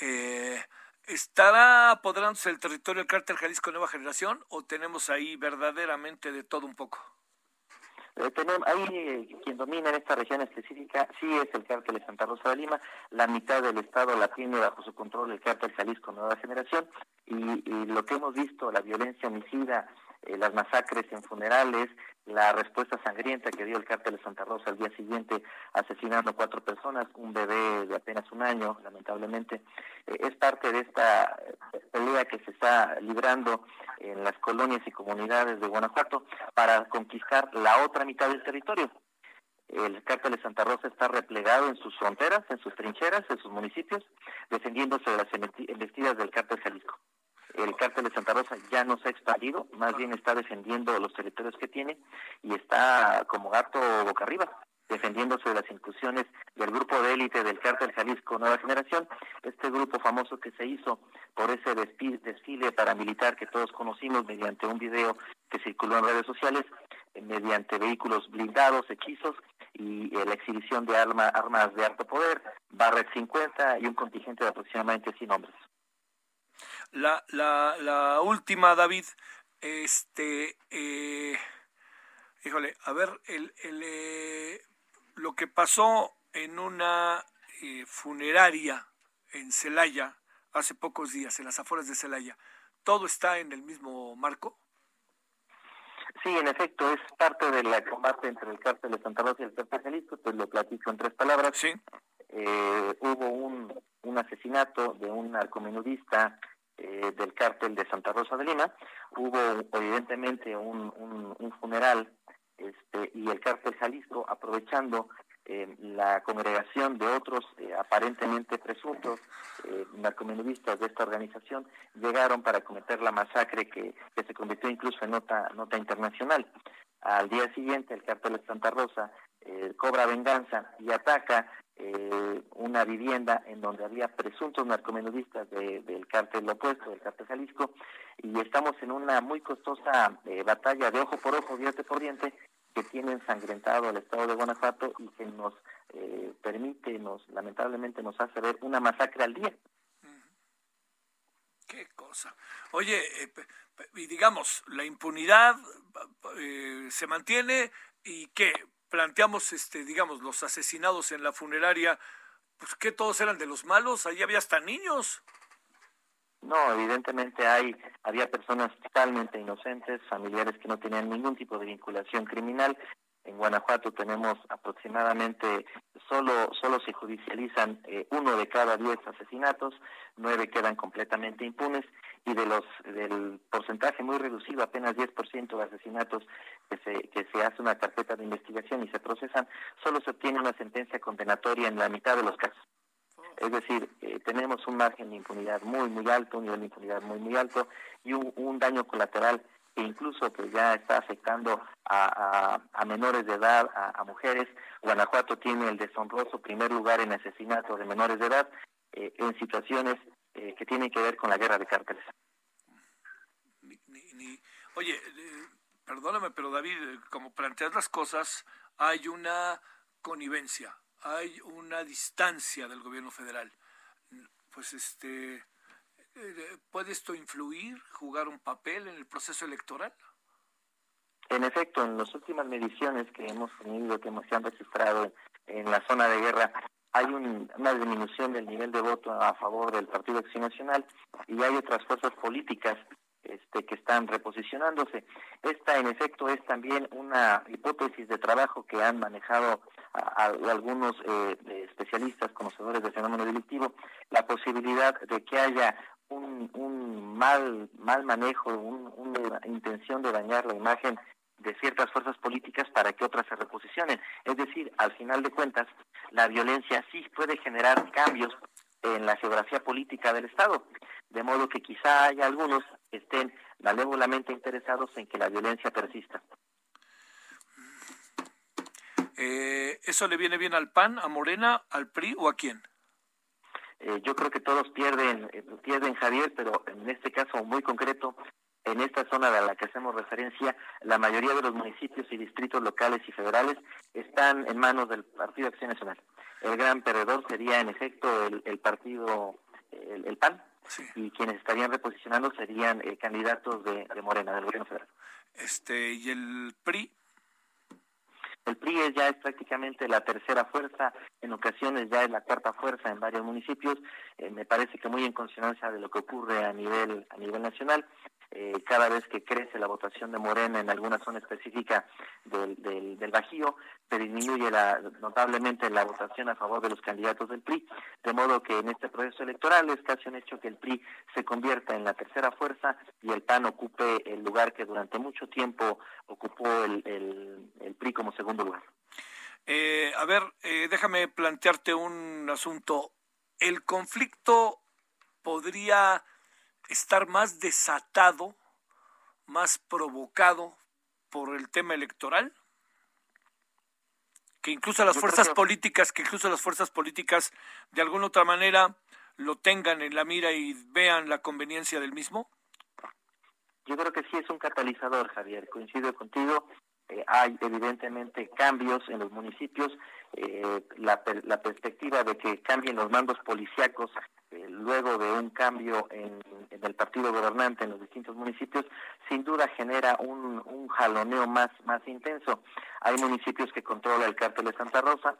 eh, ¿estará apoderándose el territorio del cártel Jalisco Nueva Generación o tenemos ahí verdaderamente de todo un poco? Eh, tenemos, ahí eh, quien domina en esta región específica sí es el cártel de Santa Rosa de Lima, la mitad del estado la tiene bajo su control el cártel Jalisco Nueva Generación y, lo que hemos visto, la violencia homicida, eh, las masacres en funerales, la respuesta sangrienta que dio el cártel de Santa Rosa al día siguiente, asesinando cuatro personas, un bebé de apenas un año, lamentablemente, eh, es parte de esta eh, pelea que se está librando en las colonias y comunidades de Guanajuato para conquistar la otra mitad del territorio. El cártel de Santa Rosa está replegado en sus fronteras, en sus trincheras, en sus municipios, defendiéndose de las embestidas del cártel Jalisco el cártel de Santa Rosa ya no se ha expandido, más bien está defendiendo los territorios que tiene y está como gato boca arriba, defendiéndose de las inclusiones del grupo de élite del cártel Jalisco Nueva Generación, este grupo famoso que se hizo por ese desfile paramilitar que todos conocimos mediante un video que circuló en redes sociales, eh, mediante vehículos blindados, hechizos y eh, la exhibición de armas de alto poder, Barret 50 y un contingente de aproximadamente 100 hombres. La, la, la última, David, este, eh, híjole, a ver, el, el, eh, lo que pasó en una eh, funeraria en Celaya hace pocos días, en las afueras de Celaya, ¿todo está en el mismo marco? Sí, en efecto, es parte del combate entre el cártel de Santa Rosa y el cártel Jalisco, pues lo platico en tres palabras. Sí. hubo un, un asesinato de un narcomenudista eh, del cártel de Santa Rosa de Lima. Hubo evidentemente un, un, funeral este, y el cártel Jalisco, aprovechando eh, la congregación de otros eh, aparentemente presuntos narcomenudistas de esta organización, llegaron para cometer la masacre que, que se convirtió incluso en nota, nota internacional. Al día siguiente, el cártel de Santa Rosa cobra venganza y ataca eh, una vivienda en donde había presuntos narcomenudistas del cártel opuesto, del cártel Jalisco, y estamos en una muy costosa eh, batalla de ojo por ojo, diente por diente, que tiene ensangrentado al estado de Guanajuato y que nos eh, permite, nos lamentablemente nos hace ver una masacre al día. Qué cosa. Oye, y digamos, la impunidad se mantiene y qué, planteamos, este, digamos, los asesinados en la funeraria, pues que todos eran de los malos, ahí había hasta niños. No, evidentemente hay, había personas totalmente inocentes, familiares que no tenían ningún tipo de vinculación criminal. En Guanajuato tenemos aproximadamente, solo, solo se judicializan eh, uno de cada diez asesinatos, nueve quedan completamente impunes y de los del porcentaje muy reducido, apenas 10% de asesinatos que se, que se hace una carpeta de investigación y se procesan, solo se obtiene una sentencia condenatoria en la mitad de los casos. Es decir, eh, tenemos un margen de impunidad muy, muy alto, un nivel de impunidad muy, muy alto y un, daño colateral que incluso pues ya está afectando a, menores de edad, a, mujeres. Guanajuato tiene el deshonroso primer lugar en asesinato de menores de edad eh, en situaciones eh, que tienen que ver con la guerra de cárteles. oye, eh, perdóname, pero David, como planteas las cosas, hay una connivencia, hay una distancia del gobierno federal. Pues este eh, ¿Puede esto influir, jugar un papel en el proceso electoral? En efecto, en las últimas mediciones que hemos tenido, que hemos han registrado en la zona de guerra, hay una disminución del nivel de voto a favor del Partido Acción Nacional y hay otras fuerzas políticas este, que están reposicionándose. Esta, en efecto, es también una hipótesis de trabajo que han manejado algunos eh, especialistas, conocedores del fenómeno delictivo, la posibilidad de que haya un, un mal, mal manejo, una intención de dañar la imagen de ciertas fuerzas políticas para que otras se reposicionen. Es decir, al final de cuentas, la violencia sí puede generar cambios en la geografía política del Estado, de modo que quizá haya algunos que estén malévolamente interesados en que la violencia persista. Eh, ¿Eso le viene bien al PAN, a Morena, al PRI o a quién? Eh, yo creo que todos pierden, eh, pierden Javier, pero en este caso muy concreto, en esta zona a la que hacemos referencia, la mayoría de los municipios y distritos locales y federales están en manos del Partido Acción Nacional. El gran perdedor sería, en efecto, el, partido, el, PAN, y quienes estarían reposicionando serían eh, candidatos de, de Morena, del gobierno federal. Este, ¿Y el PRI? El PRI ya es prácticamente la tercera fuerza, en ocasiones ya es la cuarta fuerza en varios municipios. Eh, me parece que muy en consonancia de lo que ocurre a nivel a nivel nacional. Eh, cada vez que crece la votación de Morena en alguna zona específica del, del, Bajío, se disminuye la, notablemente la votación a favor de los candidatos del PRI, de modo que en este proceso electoral es casi un hecho que el PRI se convierta en la tercera fuerza y el PAN ocupe el lugar que durante mucho tiempo ocupó el, el, PRI como segundo lugar. Eh, a ver, eh, déjame plantearte un asunto. ¿El conflicto podría estar más desatado, más provocado por el tema electoral? Que incluso las fuerzas políticas, que incluso las fuerzas políticas de alguna otra manera lo tengan en la mira y vean la conveniencia del mismo? Yo creo que sí es un catalizador, Javier. Coincido contigo. Eh, hay evidentemente cambios en los municipios. Eh, la, la, perspectiva de que cambien los mandos policíacos eh, luego de un cambio en, el partido gobernante en los distintos municipios, sin duda genera un, un jaloneo más, más intenso. Hay municipios que controla el cártel de Santa Rosa,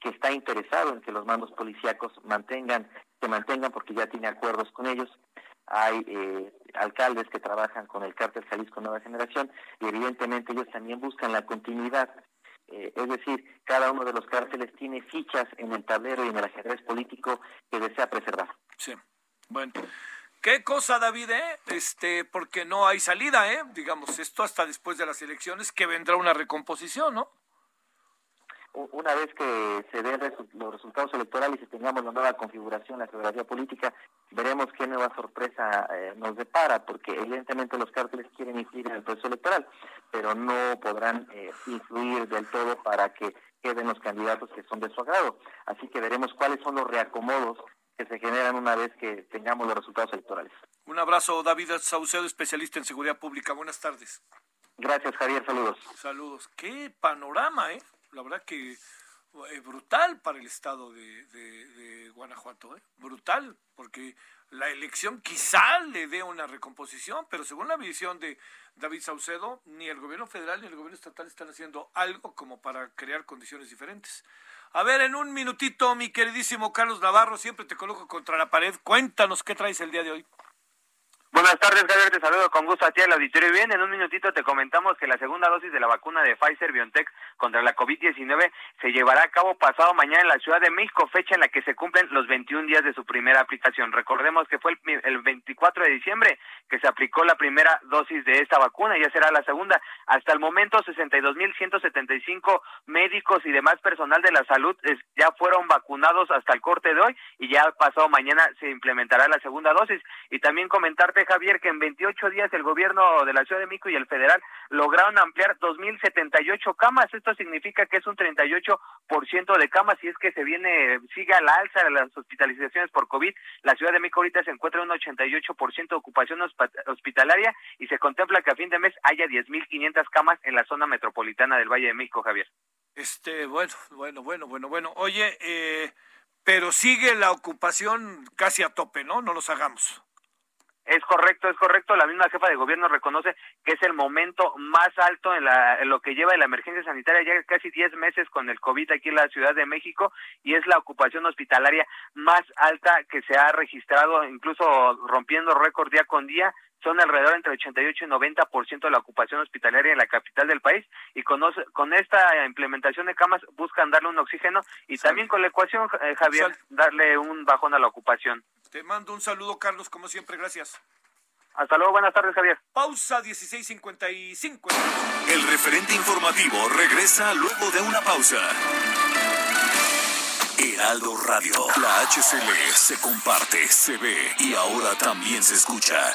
que está interesado en que los mandos policíacos mantengan, se mantengan porque ya tiene acuerdos con ellos. Hay eh, alcaldes que trabajan con el cártel Jalisco Nueva Generación y evidentemente ellos también buscan la continuidad eh, es decir, cada uno de los cárteles tiene fichas en el tablero y en el ajedrez político que desea preservar. Sí, bueno. ¿Qué cosa, David? Eh? Este, porque no hay salida, ¿eh? Digamos, esto hasta después de las elecciones, que vendrá una recomposición, ¿no? Una vez que se den los resultados electorales y tengamos la nueva configuración, la geografía política, veremos qué nueva sorpresa eh, nos depara, porque evidentemente los cárteles quieren influir en el proceso electoral, pero no podrán eh, influir del todo para que queden los candidatos que son de su agrado. Así que veremos cuáles son los reacomodos que se generan una vez que tengamos los resultados electorales. Un abrazo, David Saucedo, especialista en seguridad pública. Buenas tardes. Gracias, Javier. Saludos. Saludos. Qué panorama, ¿eh? La verdad que eh, brutal para el estado de, Guanajuato, ¿eh? brutal, porque la elección quizá le dé una recomposición, pero según la visión de David Saucedo, ni el gobierno federal ni el gobierno estatal están haciendo algo como para crear condiciones diferentes. A ver, en un minutito, mi queridísimo Carlos Navarro, siempre te coloco contra la pared. Cuéntanos qué traes el día de hoy. Buenas tardes, Javier. Te saludo con gusto a ti al auditorio. Bien, en un minutito te comentamos que la segunda dosis de la vacuna de Pfizer BioNTech contra la COVID-19 se llevará a cabo pasado mañana en la Ciudad de México, fecha en la que se cumplen los 21 días de su primera aplicación. Recordemos que fue el, el 24 de diciembre que se aplicó la primera dosis de esta vacuna, ya será la segunda. Hasta el momento, 62.175 médicos y demás personal de la salud ya fueron vacunados hasta el corte de hoy y ya pasado mañana se implementará la segunda dosis. Y también comentarte Javier, que en 28 días el gobierno de la Ciudad de México y el federal lograron ampliar 2.078 camas. Esto significa que es un 38% de camas y es que se viene, sigue a la alza de las hospitalizaciones por COVID. La Ciudad de México ahorita se encuentra en un 88% de ocupación hospitalaria y se contempla que a fin de mes haya 10.500 camas en la zona metropolitana del Valle de México, Javier. Este, bueno, bueno, bueno, bueno, bueno. Oye, eh, pero sigue la ocupación casi a tope, ¿no? No los hagamos. Es correcto, es correcto. La misma jefa de gobierno reconoce que es el momento más alto en, la, en lo que lleva la emergencia sanitaria, ya casi 10 meses con el COVID aquí en la Ciudad de México y es la ocupación hospitalaria más alta que se ha registrado, incluso rompiendo récord día con día son alrededor entre 88 y 90% de la ocupación hospitalaria en la capital del país y con, con esta implementación de camas buscan darle un oxígeno y también con la ecuación, eh, Javier, darle un bajón a la ocupación. Te mando un saludo, Carlos, como siempre, gracias. Hasta luego, buenas tardes, Javier. Pausa 1655. El referente informativo regresa luego de una pausa. Heraldo Radio, la HCL se comparte, se ve y ahora también se escucha.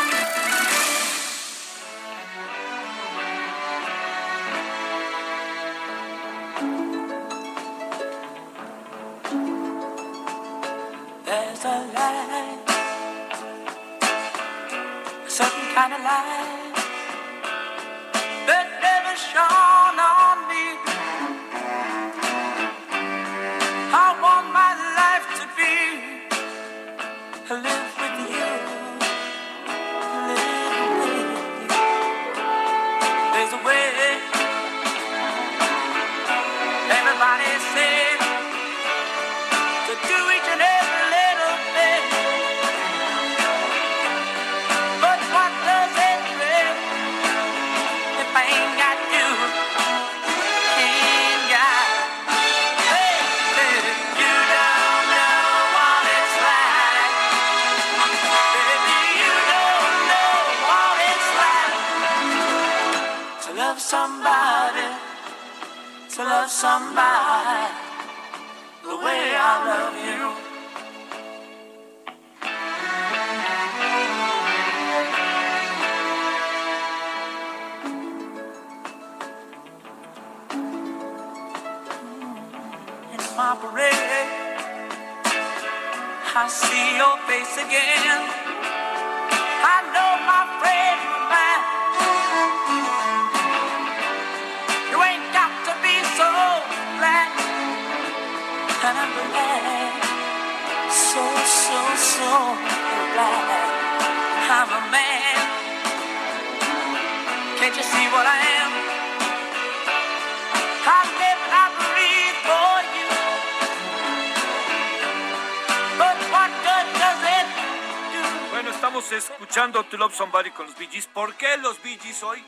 Love Somebody con los Bee Gees. ¿Por qué los Bee Gees hoy?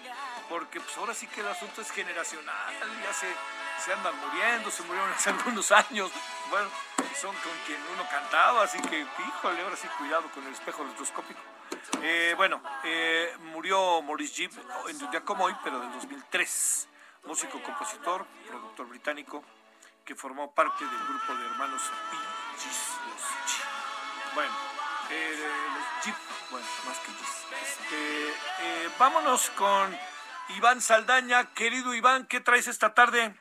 Porque pues ahora sí que el asunto es generacional. Ya se, se andan muriendo, se murieron hace [LAUGHS] algunos años. Bueno, son con quien uno cantaba, así que, híjole, ahora sí, cuidado con el espejo electroscópico. Eh, bueno, eh, murió Maurice Gibb en un día como hoy, pero del 2003. Músico, compositor, productor británico, que formó parte del grupo de hermanos Bee Gees. Bueno, eh, bueno, más que. Este, eh, vámonos con Iván Saldaña. Querido Iván, ¿qué traes esta tarde?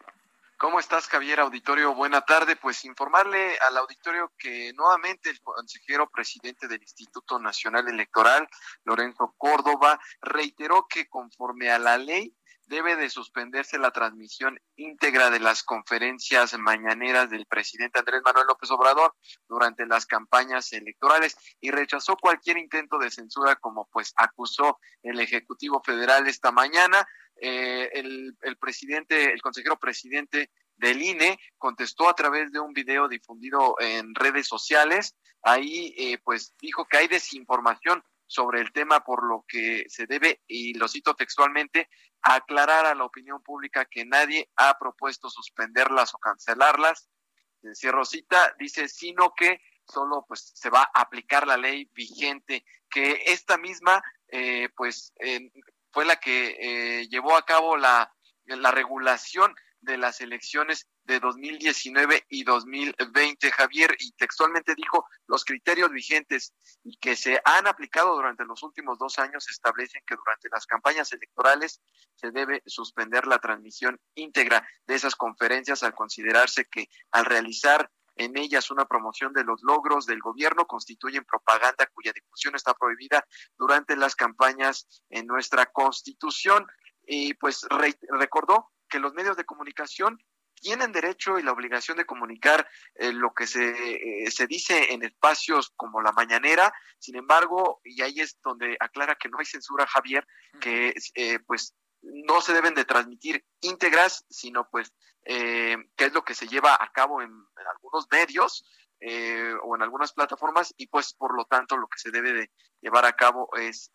¿Cómo estás, Javier Auditorio? Buena tarde. Pues informarle al auditorio que nuevamente el consejero presidente del Instituto Nacional Electoral, Lorenzo Córdoba, reiteró que conforme a la ley debe de suspenderse la transmisión íntegra de las conferencias mañaneras del presidente Andrés Manuel López Obrador durante las campañas electorales y rechazó cualquier intento de censura como pues acusó el Ejecutivo Federal esta mañana. Eh, el, presidente, el consejero presidente del INE contestó a través de un video difundido en redes sociales. Ahí eh, pues dijo que hay desinformación sobre el tema, por lo que se debe, y lo cito textualmente, aclarar a la opinión pública que nadie ha propuesto suspenderlas o cancelarlas. Cierro cita, dice, sino que solo pues se va a aplicar la ley vigente, que esta misma eh, pues fue la que eh, llevó a cabo la, la regulación de las elecciones de 2019 y 2020, Javier, y textualmente dijo, los criterios vigentes y que se han aplicado durante los últimos dos años establecen que durante las campañas electorales se debe suspender la transmisión íntegra de esas conferencias al considerarse que al realizar en ellas una promoción de los logros del gobierno constituyen propaganda cuya difusión está prohibida durante las campañas en nuestra constitución. Y pues recordó que los medios de comunicación tienen derecho y la obligación de comunicar eh, lo que se, eh, se dice en espacios como la mañanera, sin embargo, y ahí es donde aclara que no hay censura, Javier, que eh, pues no se deben de transmitir íntegras, sino pues eh, que es lo que se lleva a cabo en, algunos medios o en algunas plataformas y pues por lo tanto lo que se debe de llevar a cabo es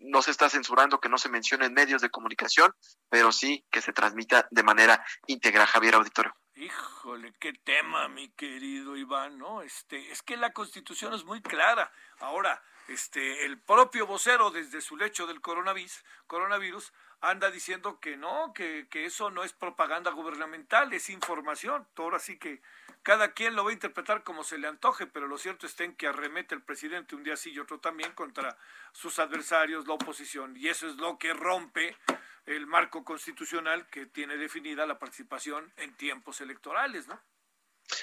no se está censurando que no se mencione en medios de comunicación, pero sí que se transmita de manera íntegra, Javier Auditorio. Híjole, qué tema, mi querido Iván, ¿no? Este, es que la Constitución es muy clara. Ahora, este, el propio vocero desde su lecho del coronavirus, coronavirus anda diciendo que no, que, que eso no es propaganda gubernamental, es información. Ahora sí que cada quien lo va a interpretar como se le antoje, pero lo cierto está en que arremete el presidente un día sí y otro también contra sus adversarios, la oposición, y eso es lo que rompe el marco constitucional que tiene definida la participación en tiempos electorales, ¿no?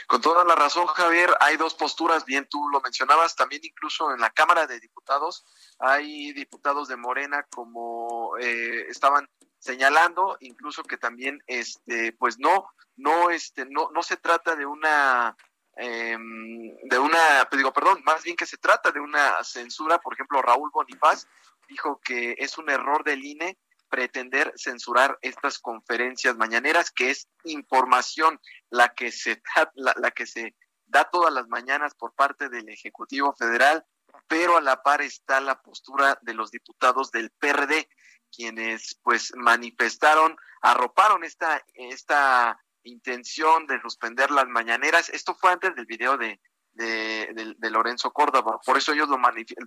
Con toda la razón, Javier, hay dos posturas, bien tú lo mencionabas, también incluso en la Cámara de Diputados hay diputados de Morena como eh, estaban señalando, incluso que también, este, pues no, no, este, no, no se trata de una, em, de una, pues digo, perdón, más bien que se trata de una censura. Por ejemplo, Raúl Bonifaz dijo que es un error del INE pretender censurar estas conferencias mañaneras, que es información la que se la, la que se da todas las mañanas por parte del Ejecutivo Federal, pero a la par está la postura de los diputados del PRD, quienes pues manifestaron, arroparon esta, esta intención de suspender las mañaneras. Esto fue antes del video de, de, de, Lorenzo Córdoba. Por eso ellos lo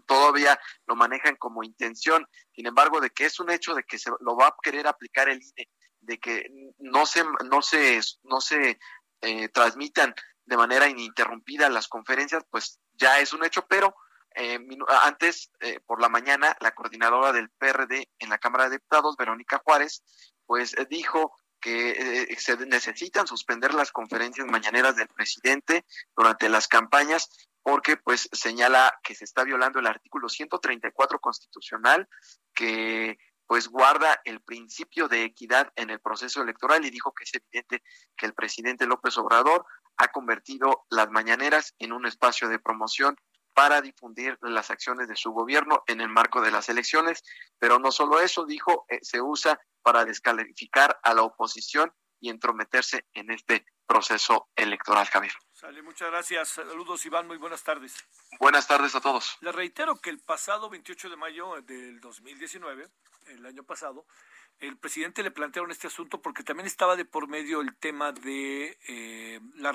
todavía lo manejan como intención. Sin embargo, de que es un hecho de que se lo va a querer aplicar el INE, de que no se, no se, no se eh, transmitan de manera ininterrumpida las conferencias, pues ya es un hecho, pero eh, antes, eh, por la mañana, la coordinadora del PRD en la Cámara de Diputados, Verónica Juárez, pues dijo que eh, se necesitan suspender las conferencias mañaneras del presidente durante las campañas porque pues señala que se está violando el artículo 134 constitucional que pues guarda el principio de equidad en el proceso electoral y dijo que es evidente que el presidente López Obrador ha convertido las mañaneras en un espacio de promoción para difundir las acciones de su gobierno en el marco de las elecciones, pero no solo eso, dijo, eh, se usa para descalificar a la oposición y entrometerse en este proceso electoral, Javier. Sale, muchas gracias. Saludos, Iván. Muy buenas tardes. Buenas tardes a todos. Le reitero que el pasado 28 de mayo del 2019, el año pasado, el presidente le plantearon este asunto porque también estaba de por medio el tema de eh, la,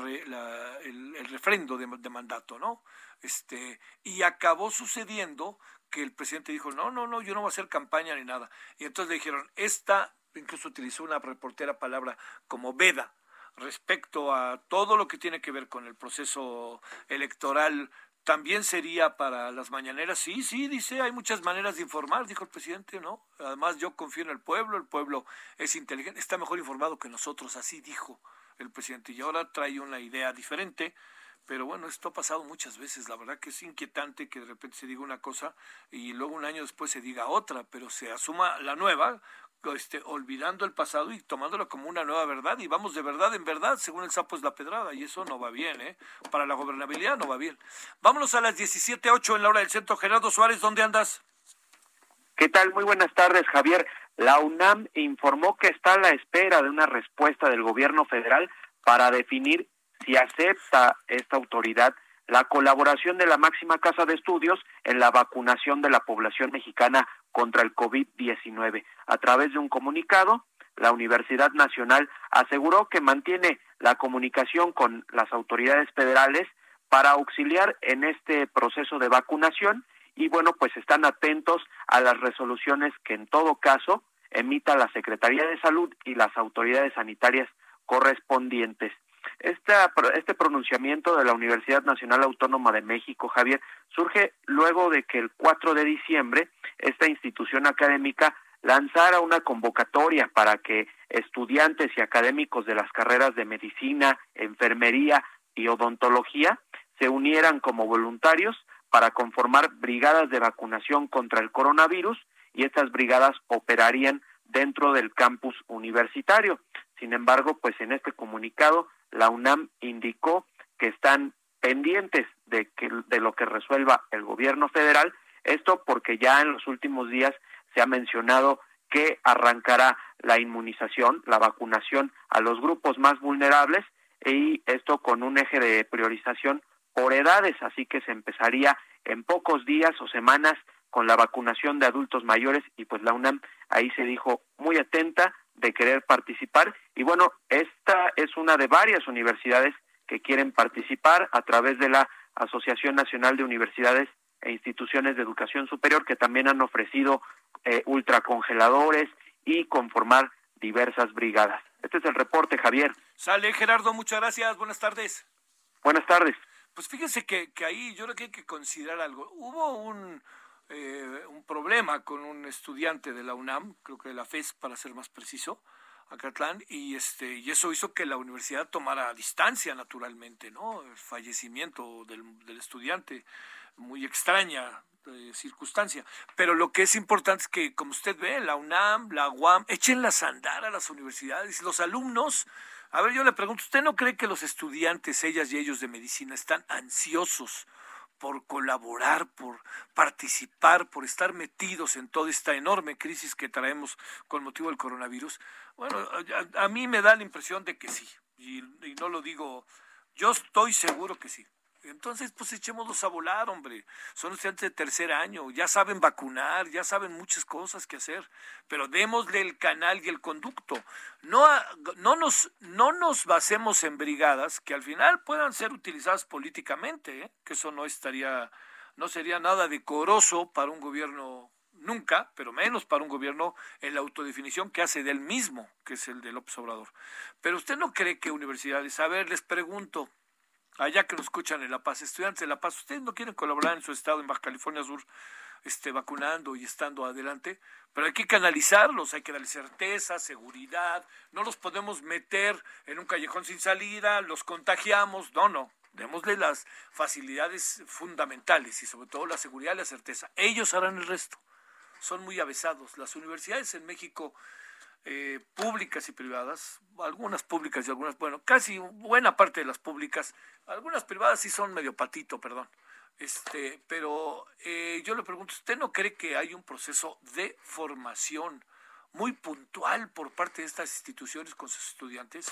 el, el, refrendo de, de mandato, ¿no? Este, y acabó sucediendo que el presidente dijo, no, no, no, yo no voy a hacer campaña ni nada. Y entonces le dijeron, esta, incluso utilizó una reportera palabra como veda, respecto a todo lo que tiene que ver con el proceso electoral, también sería para las mañaneras. Sí, sí, dice, hay muchas maneras de informar, dijo el presidente, ¿no? Además, yo confío en el pueblo, el pueblo es inteligente, está mejor informado que nosotros, así dijo el presidente. Y ahora trae una idea diferente pero bueno, esto ha pasado muchas veces. La verdad que es inquietante que de repente se diga una cosa y luego un año después se diga otra, pero se asuma la nueva, este, olvidando el pasado y tomándolo como una nueva verdad. Y vamos de verdad en verdad, según el sapo es la pedrada. Y eso no va bien, ¿eh? Para la gobernabilidad no va bien. Vámonos a las 17.08 en la hora del centro. Gerardo Suárez, ¿dónde andas? ¿Qué tal? Muy buenas tardes, Javier. La UNAM informó que está a la espera de una respuesta del gobierno federal para definir si acepta esta autoridad la colaboración de la máxima casa de estudios en la vacunación de la población mexicana contra el COVID-19. A través de un comunicado, la Universidad Nacional aseguró que mantiene la comunicación con las autoridades federales para auxiliar en este proceso de vacunación y bueno, pues están atentos a las resoluciones que en todo caso emita la Secretaría de Salud y las autoridades sanitarias correspondientes. Esta, este pronunciamiento de la Universidad Nacional Autónoma de México, Javier, surge luego de que el 4 de diciembre esta institución académica lanzara una convocatoria para que estudiantes y académicos de las carreras de medicina, enfermería y odontología se unieran como voluntarios para conformar brigadas de vacunación contra el coronavirus y estas brigadas operarían dentro del campus universitario. Sin embargo, pues en este comunicado la UNAM indicó que están pendientes de que de lo que resuelva el gobierno federal, esto porque ya en los últimos días se ha mencionado que arrancará la inmunización, la vacunación a los grupos más vulnerables y esto con un eje de priorización por edades, así que se empezaría en pocos días o semanas con la vacunación de adultos mayores y pues la UNAM ahí se dijo muy atenta de querer participar y bueno, esta es una de varias universidades que quieren participar a través de la Asociación Nacional de Universidades e Instituciones de Educación Superior que también han ofrecido eh, ultracongeladores y conformar diversas brigadas. Este es el reporte, Javier. Sale, Gerardo, muchas gracias. Buenas tardes. Buenas tardes. Pues fíjense que, que ahí yo creo que hay que considerar algo. Hubo un, eh, un problema con un estudiante de la UNAM, creo que de la FES para ser más preciso, Acatlán, y este y eso hizo que la universidad tomara distancia naturalmente, ¿no? El fallecimiento del, del estudiante, muy extraña eh, circunstancia. Pero lo que es importante es que, como usted ve, la UNAM, la UAM, echen las andar a las universidades, los alumnos. A ver, yo le pregunto, ¿usted no cree que los estudiantes, ellas y ellos de medicina, están ansiosos por colaborar, por participar, por estar metidos en toda esta enorme crisis que traemos con motivo del coronavirus? Bueno, a, mí me da la impresión de que sí, y, y no lo digo, yo estoy seguro que sí. Entonces, pues echémoslos a volar, hombre. Son estudiantes de tercer año, ya saben vacunar, ya saben muchas cosas que hacer, pero démosle el canal y el conducto. No, no, nos, no nos basemos en brigadas que al final puedan ser utilizadas políticamente, ¿eh? que eso no estaría, no sería nada decoroso para un gobierno nunca, pero menos para un gobierno en la autodefinición que hace del mismo, que es el de López Obrador. Pero usted no cree que universidades, a ver, les pregunto, allá que nos escuchan en La Paz, estudiantes de La Paz, ustedes no quieren colaborar en su estado en Baja California Sur, este, vacunando y estando adelante, pero hay que canalizarlos, hay que darles certeza, seguridad, no los podemos meter en un callejón sin salida, los contagiamos, no, no, démosle las facilidades fundamentales y sobre todo la seguridad y la certeza. Ellos harán el resto. Son muy avesados. Las universidades en México eh, públicas y privadas, algunas públicas y algunas, bueno, casi buena parte de las públicas, algunas privadas sí son medio patito, perdón. Este, pero eh, yo le pregunto, ¿usted no cree que hay un proceso de formación muy puntual por parte de estas instituciones con sus estudiantes?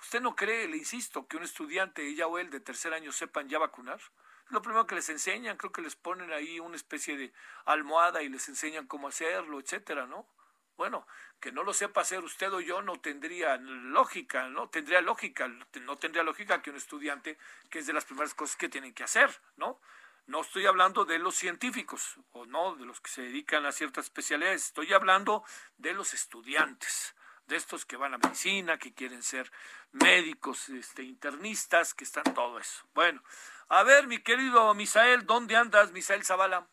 ¿Usted no cree, le insisto, que un estudiante, ella o él de tercer año sepan ya vacunar? Lo primero que les enseñan, creo que les ponen ahí una especie de almohada y les enseñan cómo hacerlo, etcétera, ¿no? Bueno, que no lo sepa hacer usted o yo no tendría lógica, ¿no? Tendría lógica, no tendría lógica que un estudiante, que es de las primeras cosas que tienen que hacer, ¿no? No estoy hablando de los científicos o no de los que se dedican a ciertas especialidades, estoy hablando de los estudiantes, de estos que van a medicina, que quieren ser médicos, este, internistas, que están todo eso. Bueno, a ver, mi querido Misael, ¿dónde andas, Misael Zavala?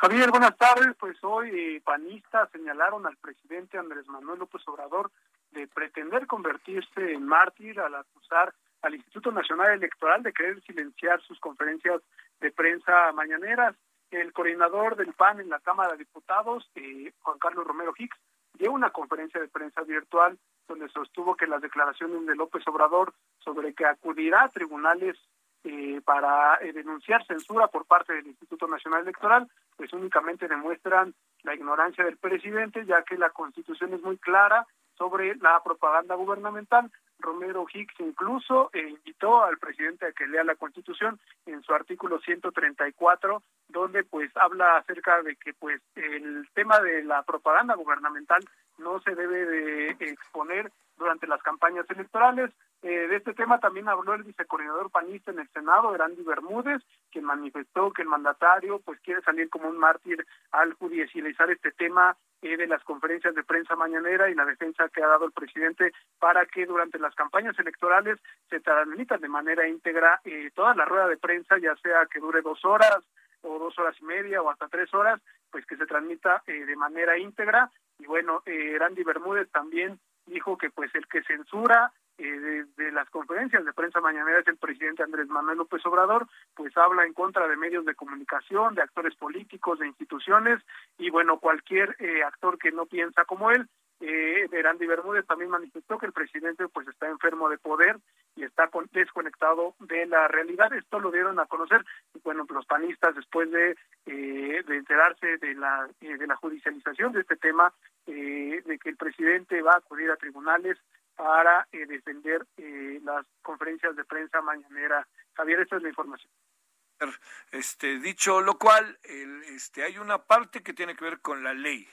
Javier, buenas tardes. Pues hoy eh, panistas señalaron al presidente Andrés Manuel López Obrador de pretender convertirse en mártir al acusar al Instituto Nacional Electoral de querer silenciar sus conferencias de prensa mañaneras. El coordinador del PAN en la Cámara de Diputados, eh, Juan Carlos Romero Hicks, dio una conferencia de prensa virtual donde sostuvo que las declaraciones de López Obrador sobre que acudirá a tribunales eh, para eh, denunciar censura por parte del Instituto Nacional Electoral, pues únicamente demuestran la ignorancia del presidente, ya que la Constitución es muy clara sobre la propaganda gubernamental. Romero Hicks incluso eh, invitó al presidente a que lea la Constitución en su artículo 134, donde pues habla acerca de que pues el tema de la propaganda gubernamental no se debe de exponer durante las campañas electorales. Eh, de este tema también habló el vicecoordinador panista en el Senado, Erandi Bermúdez, quien manifestó que el mandatario pues quiere salir como un mártir al judicializar este tema eh, de las conferencias de prensa mañanera y la defensa que ha dado el presidente para que durante las campañas electorales se transmitan de manera íntegra eh, toda la rueda de prensa, ya sea que dure dos horas o dos horas y media o hasta tres horas, pues que se transmita eh, de manera íntegra. Y bueno, eh, Randy Bermúdez también dijo que pues el que censura eh, de, las conferencias de prensa mañanera es el presidente Andrés Manuel López Obrador, pues habla en contra de medios de comunicación, de actores políticos, de instituciones y bueno, cualquier eh, actor que no piensa como él. Eh, Randy Bermúdez también manifestó que el presidente pues está enfermo de poder y está desconectado de la realidad. Esto lo dieron a conocer, bueno, los panistas después de, eh, de enterarse de la, eh, de la judicialización de este tema, eh, de que el presidente va a acudir a tribunales para eh, defender eh, las conferencias de prensa mañanera. Javier, esta es la información. Este, dicho lo cual, el, este, hay una parte que tiene que ver con la ley,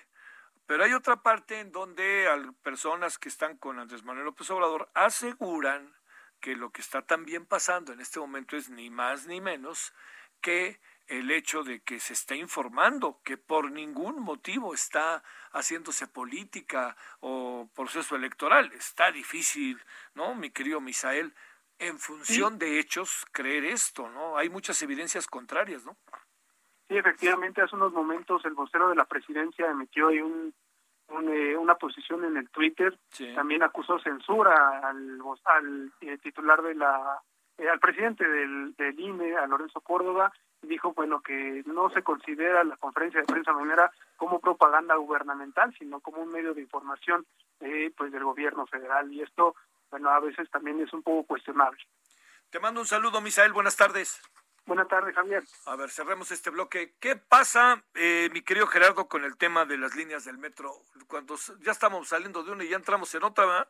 pero hay otra parte en donde al, personas que están con Andrés Manuel López Obrador aseguran que lo que está también pasando en este momento es ni más ni menos que el hecho de que se está informando que por ningún motivo está haciéndose política o proceso electoral. Está difícil, ¿no, mi querido Misael? En función sí. de hechos, creer esto, ¿no? Hay muchas evidencias contrarias, ¿no? Sí, efectivamente, hace unos momentos el vocero de la presidencia emitió ahí un, un eh, una posición en el Twitter. Sí. También acusó censura al, al eh, titular de la, eh, al presidente del, del INE, a Lorenzo Córdoba, dijo bueno que no se considera la conferencia de prensa mañanera como propaganda gubernamental sino como un medio de información eh, pues del gobierno federal y esto bueno a veces también es un poco cuestionable te mando un saludo Misael buenas tardes Buenas tardes, Javier. A ver, cerremos este bloque. ¿Qué pasa, eh, mi querido Gerardo, con el tema de las líneas del metro? Cuando ya estamos saliendo de una y ya entramos en otra, ¿verdad?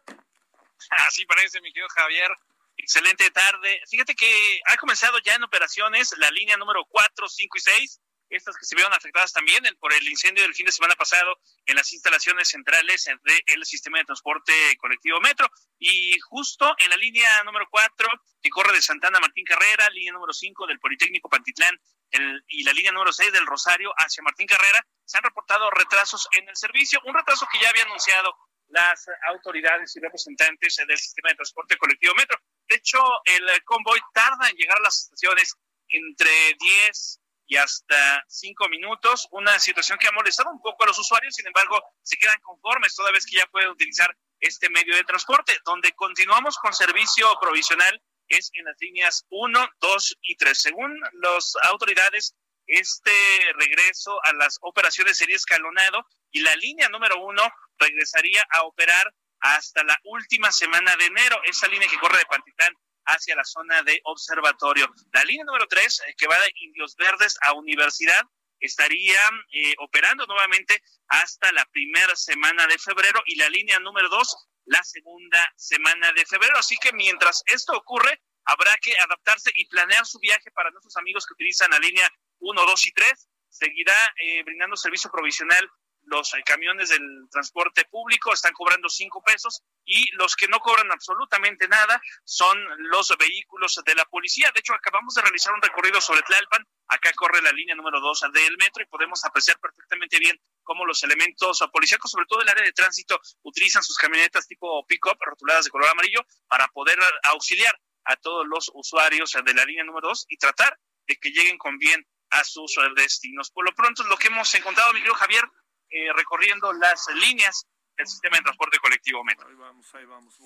Así parece, mi querido Javier. Excelente tarde. Fíjate que ha comenzado ya en operaciones la línea número 4, 5 y 6, estas que se vieron afectadas también por el incendio del fin de semana pasado en las instalaciones centrales del sistema de transporte colectivo Metro. Y justo en la línea número 4, que corre de Santana Martín Carrera, línea número 5 del Politécnico Pantitlán el, y la línea número 6 del Rosario hacia Martín Carrera, se han reportado retrasos en el servicio, un retraso que ya había anunciado las autoridades y representantes del sistema de transporte colectivo Metro. De hecho, el convoy tarda en llegar a las estaciones entre 10 y hasta 5 minutos, una situación que ha molestado un poco a los usuarios, sin embargo, se quedan conformes toda vez que ya pueden utilizar este medio de transporte. Donde continuamos con servicio provisional es en las líneas 1, 2 y 3. Según las autoridades, este regreso a las operaciones sería escalonado y la línea número 1 regresaría a operar hasta la última semana de enero, esa línea que corre de Pantitlán hacia la zona de observatorio. La línea número 3, eh, que va de Indios Verdes a Universidad, estaría eh, operando nuevamente hasta la primera semana de febrero y la línea número 2 la segunda semana de febrero. Así que mientras esto ocurre, habrá que adaptarse y planear su viaje para nuestros amigos que utilizan la línea 1, 2 y 3. Seguirá eh, brindando servicio provisional los eh, camiones del transporte público están cobrando cinco pesos y los que no cobran absolutamente nada son los vehículos de la policía. De hecho, acabamos de realizar un recorrido sobre Tlalpan. Acá corre la línea número dos del metro y podemos apreciar perfectamente bien cómo los elementos policíacos, sobre todo el área de tránsito, utilizan sus camionetas tipo pick-up rotuladas de color amarillo para poder auxiliar a todos los usuarios de la línea número dos y tratar de que lleguen con bien a sus destinos. Por lo pronto, lo que hemos encontrado, mi querido Javier, eh, recorriendo las líneas del sistema de transporte colectivo Metro. Ahí vamos, ahí vamos.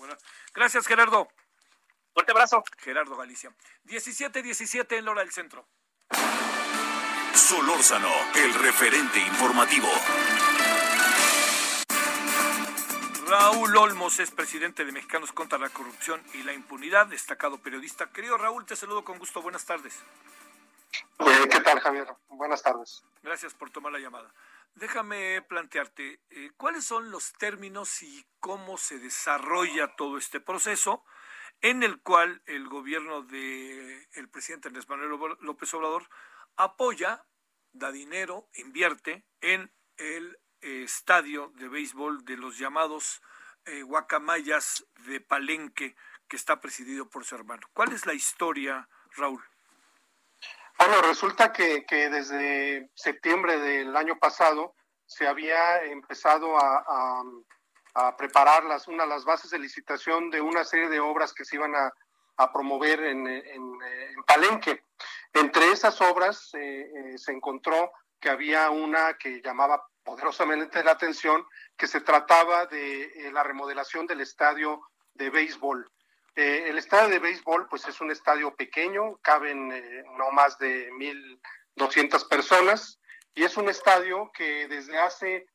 Gracias, Gerardo. Fuerte abrazo. Gerardo Galicia. 17-17 en Lora del Centro. Solórzano, el referente informativo. Raúl Olmos es presidente de Mexicanos contra la Corrupción y la Impunidad, destacado periodista. Querido Raúl, te saludo con gusto. Buenas tardes. Eh, ¿Qué tal, Javier? Buenas tardes. Gracias por tomar la llamada. Déjame plantearte eh, cuáles son los términos y cómo se desarrolla todo este proceso en el cual el gobierno de el presidente Andrés Manuel López Obrador apoya, da dinero, invierte en el eh, estadio de béisbol de los llamados eh, guacamayas de Palenque que está presidido por su hermano. ¿Cuál es la historia, Raúl? Bueno, resulta que, que desde septiembre del año pasado se había empezado a, a, preparar las, una, las bases de licitación de una serie de obras que se iban a, a promover en, en, Palenque. Entre esas obras eh, eh, se encontró que había una que llamaba poderosamente la atención, que se trataba de eh, la remodelación del estadio de béisbol. El estadio de béisbol, pues es un estadio pequeño, caben no más de 1.200 personas, y es un estadio que desde hace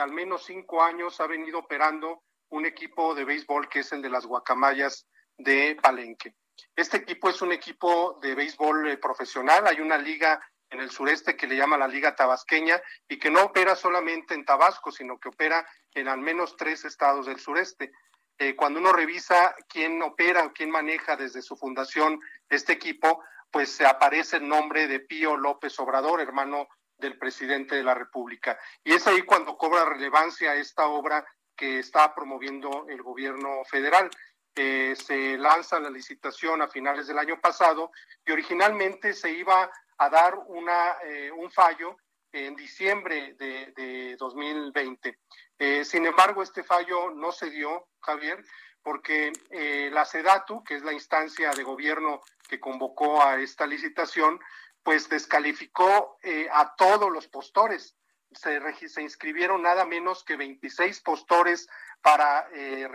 al menos cinco años ha venido operando un equipo de béisbol que es el de las Guacamayas de Palenque. Este equipo es un equipo de béisbol eh, profesional. Hay una liga en el sureste que le llama la Liga Tabasqueña y que no opera solamente en Tabasco, sino que opera en al menos tres estados del sureste. Eh, cuando uno revisa quién opera o quién maneja desde su fundación este equipo, pues se aparece el nombre de Pío López Obrador, hermano del presidente de la República. Y es ahí cuando cobra relevancia esta obra que está promoviendo el gobierno federal. Eh, se lanza la licitación a finales del año pasado y originalmente se iba a dar una, eh, un fallo en diciembre de, 2020. Eh, sin embargo, este fallo no se dio, Javier, porque la SEDATU, que es la instancia de gobierno que convocó a esta licitación, pues descalificó a todos los postores. Se, inscribieron nada menos que 26 postores para eh,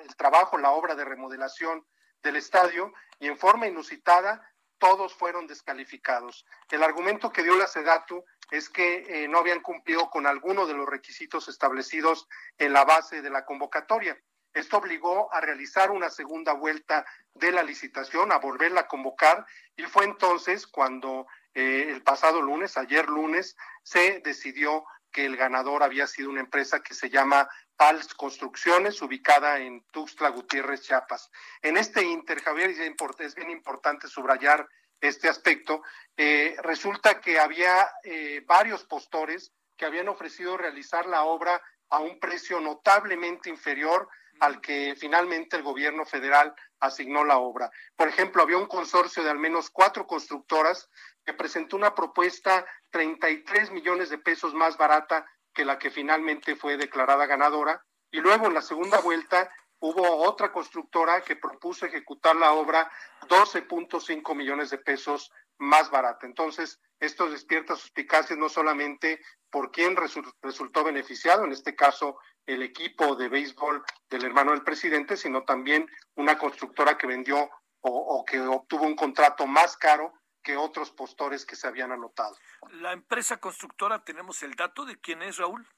el trabajo, la obra de remodelación del estadio y en forma inusitada todos fueron descalificados. El argumento que dio la SEDATU es que eh, no habían cumplido con alguno de los requisitos establecidos en la base de la convocatoria. Esto obligó a realizar una segunda vuelta de la licitación, a volverla a convocar, y fue entonces cuando eh, el pasado lunes, ayer lunes, se decidió que el ganador había sido una empresa que se llama Pals Construcciones, ubicada en Tuxtla Gutiérrez, Chiapas. En este inter, Javier, es bien importante subrayar este aspecto. Eh, resulta que había eh, varios postores que habían ofrecido realizar la obra a un precio notablemente inferior al que finalmente el gobierno federal asignó la obra. Por ejemplo, había un consorcio de al menos cuatro constructoras que presentó una propuesta 33 millones de pesos más barata que la que finalmente fue declarada ganadora. Y luego en la segunda vuelta hubo otra constructora que propuso ejecutar la obra 12.5 millones de pesos más barata. Entonces, esto despierta suspicacias no solamente por quién resultó beneficiado, en este caso el equipo de béisbol del hermano del presidente, sino también una constructora que vendió o que obtuvo un contrato más caro que otros postores que se habían anotado. La empresa constructora, ¿tenemos el dato de quién es, Raúl?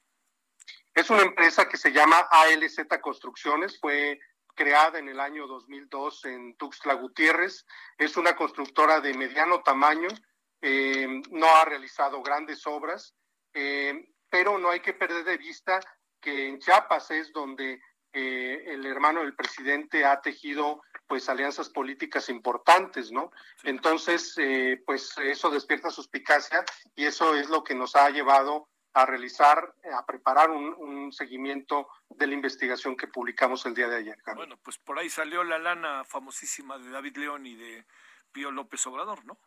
Es una empresa que se llama ALZ Construcciones, fue creada en el año 2002 en Tuxtla Gutiérrez. Es una constructora de mediano tamaño, eh, no ha realizado grandes obras, eh, pero no hay que perder de vista que en Chiapas es donde eh, el hermano del presidente ha tejido pues alianzas políticas importantes, ¿no? Entonces, eh, pues eso despierta suspicacia y eso es lo que nos ha llevado a realizar, a preparar un, seguimiento de la investigación que publicamos el día de ayer. Bueno, pues por ahí salió la lana famosísima de David León y de Pío López Obrador, ¿no?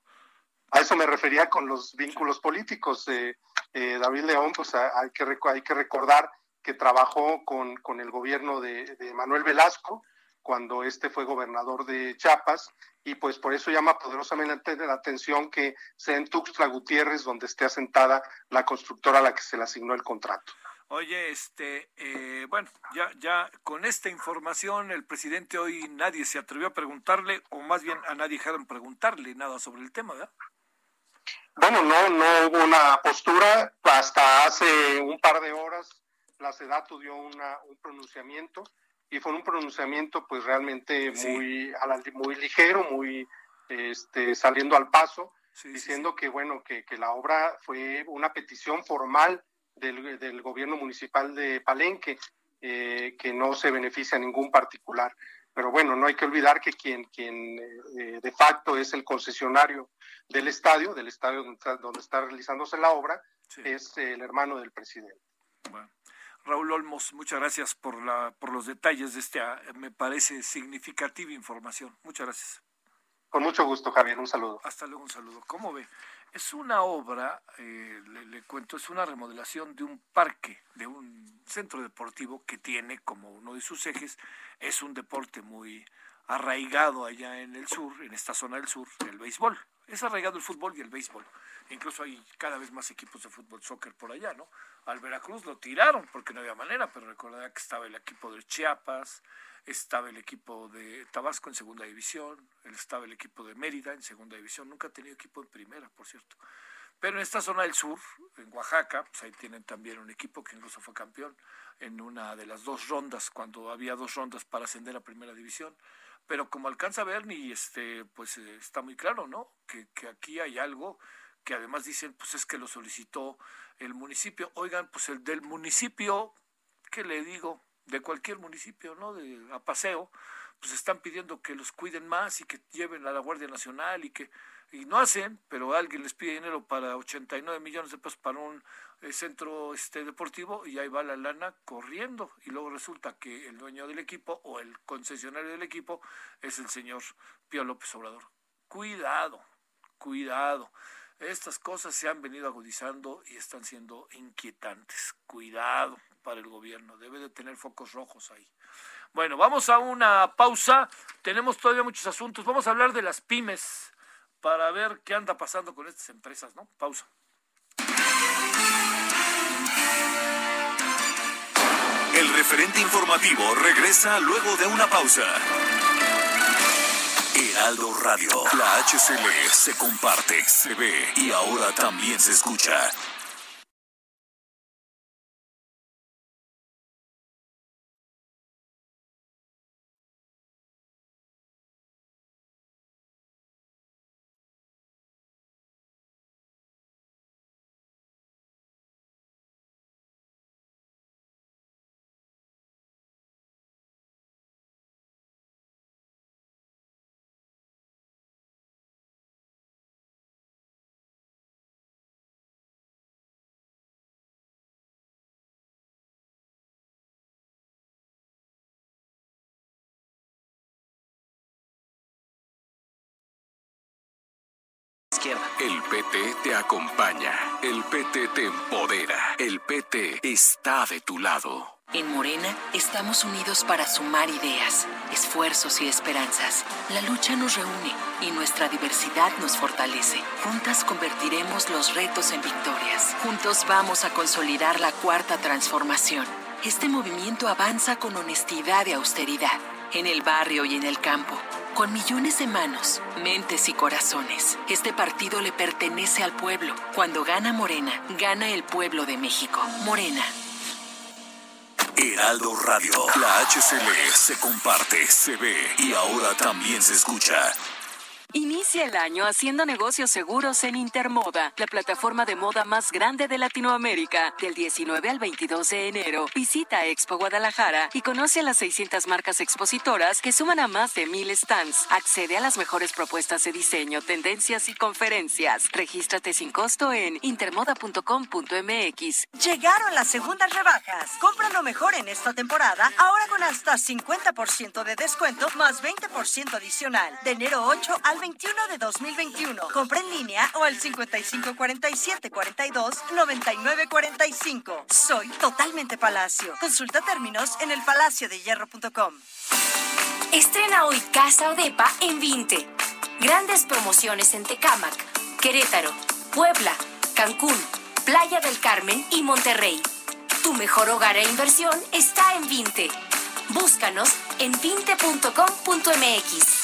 A eso me refería con los vínculos políticos. de eh, David León, pues hay que, hay que recordar que trabajó con, con el gobierno de, de Manuel Velasco, cuando este fue gobernador de Chiapas y pues por eso llama poderosamente la atención que sea en Tuxtla Gutiérrez donde esté asentada la constructora a la que se le asignó el contrato. Oye, este, eh, bueno, ya, ya con esta información el presidente hoy nadie se atrevió a preguntarle, o más bien a nadie dejaron preguntarle nada sobre el tema, ¿verdad? Bueno, no, no hubo una postura. Hasta hace un par de horas la SEDATU dio una, un pronunciamiento y fue un pronunciamiento pues realmente muy, muy ligero, muy este, saliendo al paso, diciendo que bueno, que, que, la obra fue una petición formal del, del gobierno municipal de Palenque, eh, que no se beneficia a ningún particular. Pero bueno, no hay que olvidar que quien, quien eh, de facto es el concesionario del estadio, del estadio donde está, donde está realizándose la obra, es el hermano del presidente. Bueno. Raúl Olmos, muchas gracias por, la, por los detalles de esta, me parece, significativa información. Muchas gracias. Con mucho gusto, Javier. Un saludo. Hasta luego, un saludo. ¿Cómo ve? Es una obra, eh, le, le, cuento, es una remodelación de un parque, de un centro deportivo que tiene como uno de sus ejes, es un deporte muy arraigado allá en el sur, en esta zona del sur, el béisbol. Es arraigado el fútbol y el béisbol. Incluso hay cada vez más equipos de fútbol, soccer por allá, ¿no? Al Veracruz lo tiraron porque no había manera, pero recordará que estaba el equipo de Chiapas, estaba el equipo de Tabasco en segunda división, estaba el equipo de Mérida en segunda división, nunca ha tenido equipo en primera, por cierto. Pero en esta zona del sur, en Oaxaca, pues ahí tienen también un equipo que incluso fue campeón en una de las dos rondas, cuando había dos rondas para ascender a primera división. Pero como alcanza a ver, ni este, pues eh, está muy claro, ¿no? Que, que aquí hay algo que además dicen, pues es que lo solicitó el municipio. Oigan, pues el del municipio, ¿qué le digo? De cualquier municipio, ¿no? De, a paseo, pues están pidiendo que los cuiden más y que lleven a la Guardia Nacional y que y no hacen, pero alguien les pide dinero para 89 millones de pesos para un eh, centro este deportivo y ahí va la lana corriendo y luego resulta que el dueño del equipo o el concesionario del equipo es el señor Pío López Obrador. Cuidado, cuidado. Estas cosas se han venido agudizando y están siendo inquietantes. Cuidado para el gobierno, debe de tener focos rojos ahí. Bueno, vamos a una pausa. Tenemos todavía muchos asuntos. Vamos a hablar de las pymes para ver qué anda pasando con estas empresas, ¿no? Pausa. El referente informativo regresa luego de una pausa. Heraldo Radio, la HCL se comparte, se ve y ahora también se escucha. El PT te acompaña, el PT te empodera, el PT está de tu lado. En Morena estamos unidos para sumar ideas, esfuerzos y esperanzas. La lucha nos reúne y nuestra diversidad nos fortalece. Juntas convertiremos los retos en victorias. Juntos vamos a consolidar la cuarta transformación. Este movimiento avanza con honestidad y austeridad, en el barrio y en el campo con millones de manos, mentes y corazones. Este partido le pertenece al pueblo. Cuando gana Morena, gana el pueblo de México. Morena. Heraldo Radio, la HCL se comparte, se ve y ahora también se escucha. Inicia el año haciendo negocios seguros en Intermoda, la plataforma de moda más grande de Latinoamérica. Del 19 al 22 de enero, visita Expo Guadalajara y conoce a las 600 marcas expositoras que suman a más de mil stands. Accede a las mejores propuestas de diseño, tendencias y conferencias. Regístrate sin costo en intermoda.com.mx. Llegaron las segundas rebajas. Compra lo mejor en esta temporada, ahora con hasta 50% de descuento más 20% adicional. De enero 8 al 21 de 2021. Compra en línea o al 5547 42 99 45. Soy totalmente Palacio. Consulta términos en elpalaciodehierro.com. Estrena hoy Casa Odepa en 20. Grandes promociones en Tecámac, Querétaro, Puebla, Cancún, Playa del Carmen y Monterrey. Tu mejor hogar e inversión está en 20. Búscanos en 20.com.mx.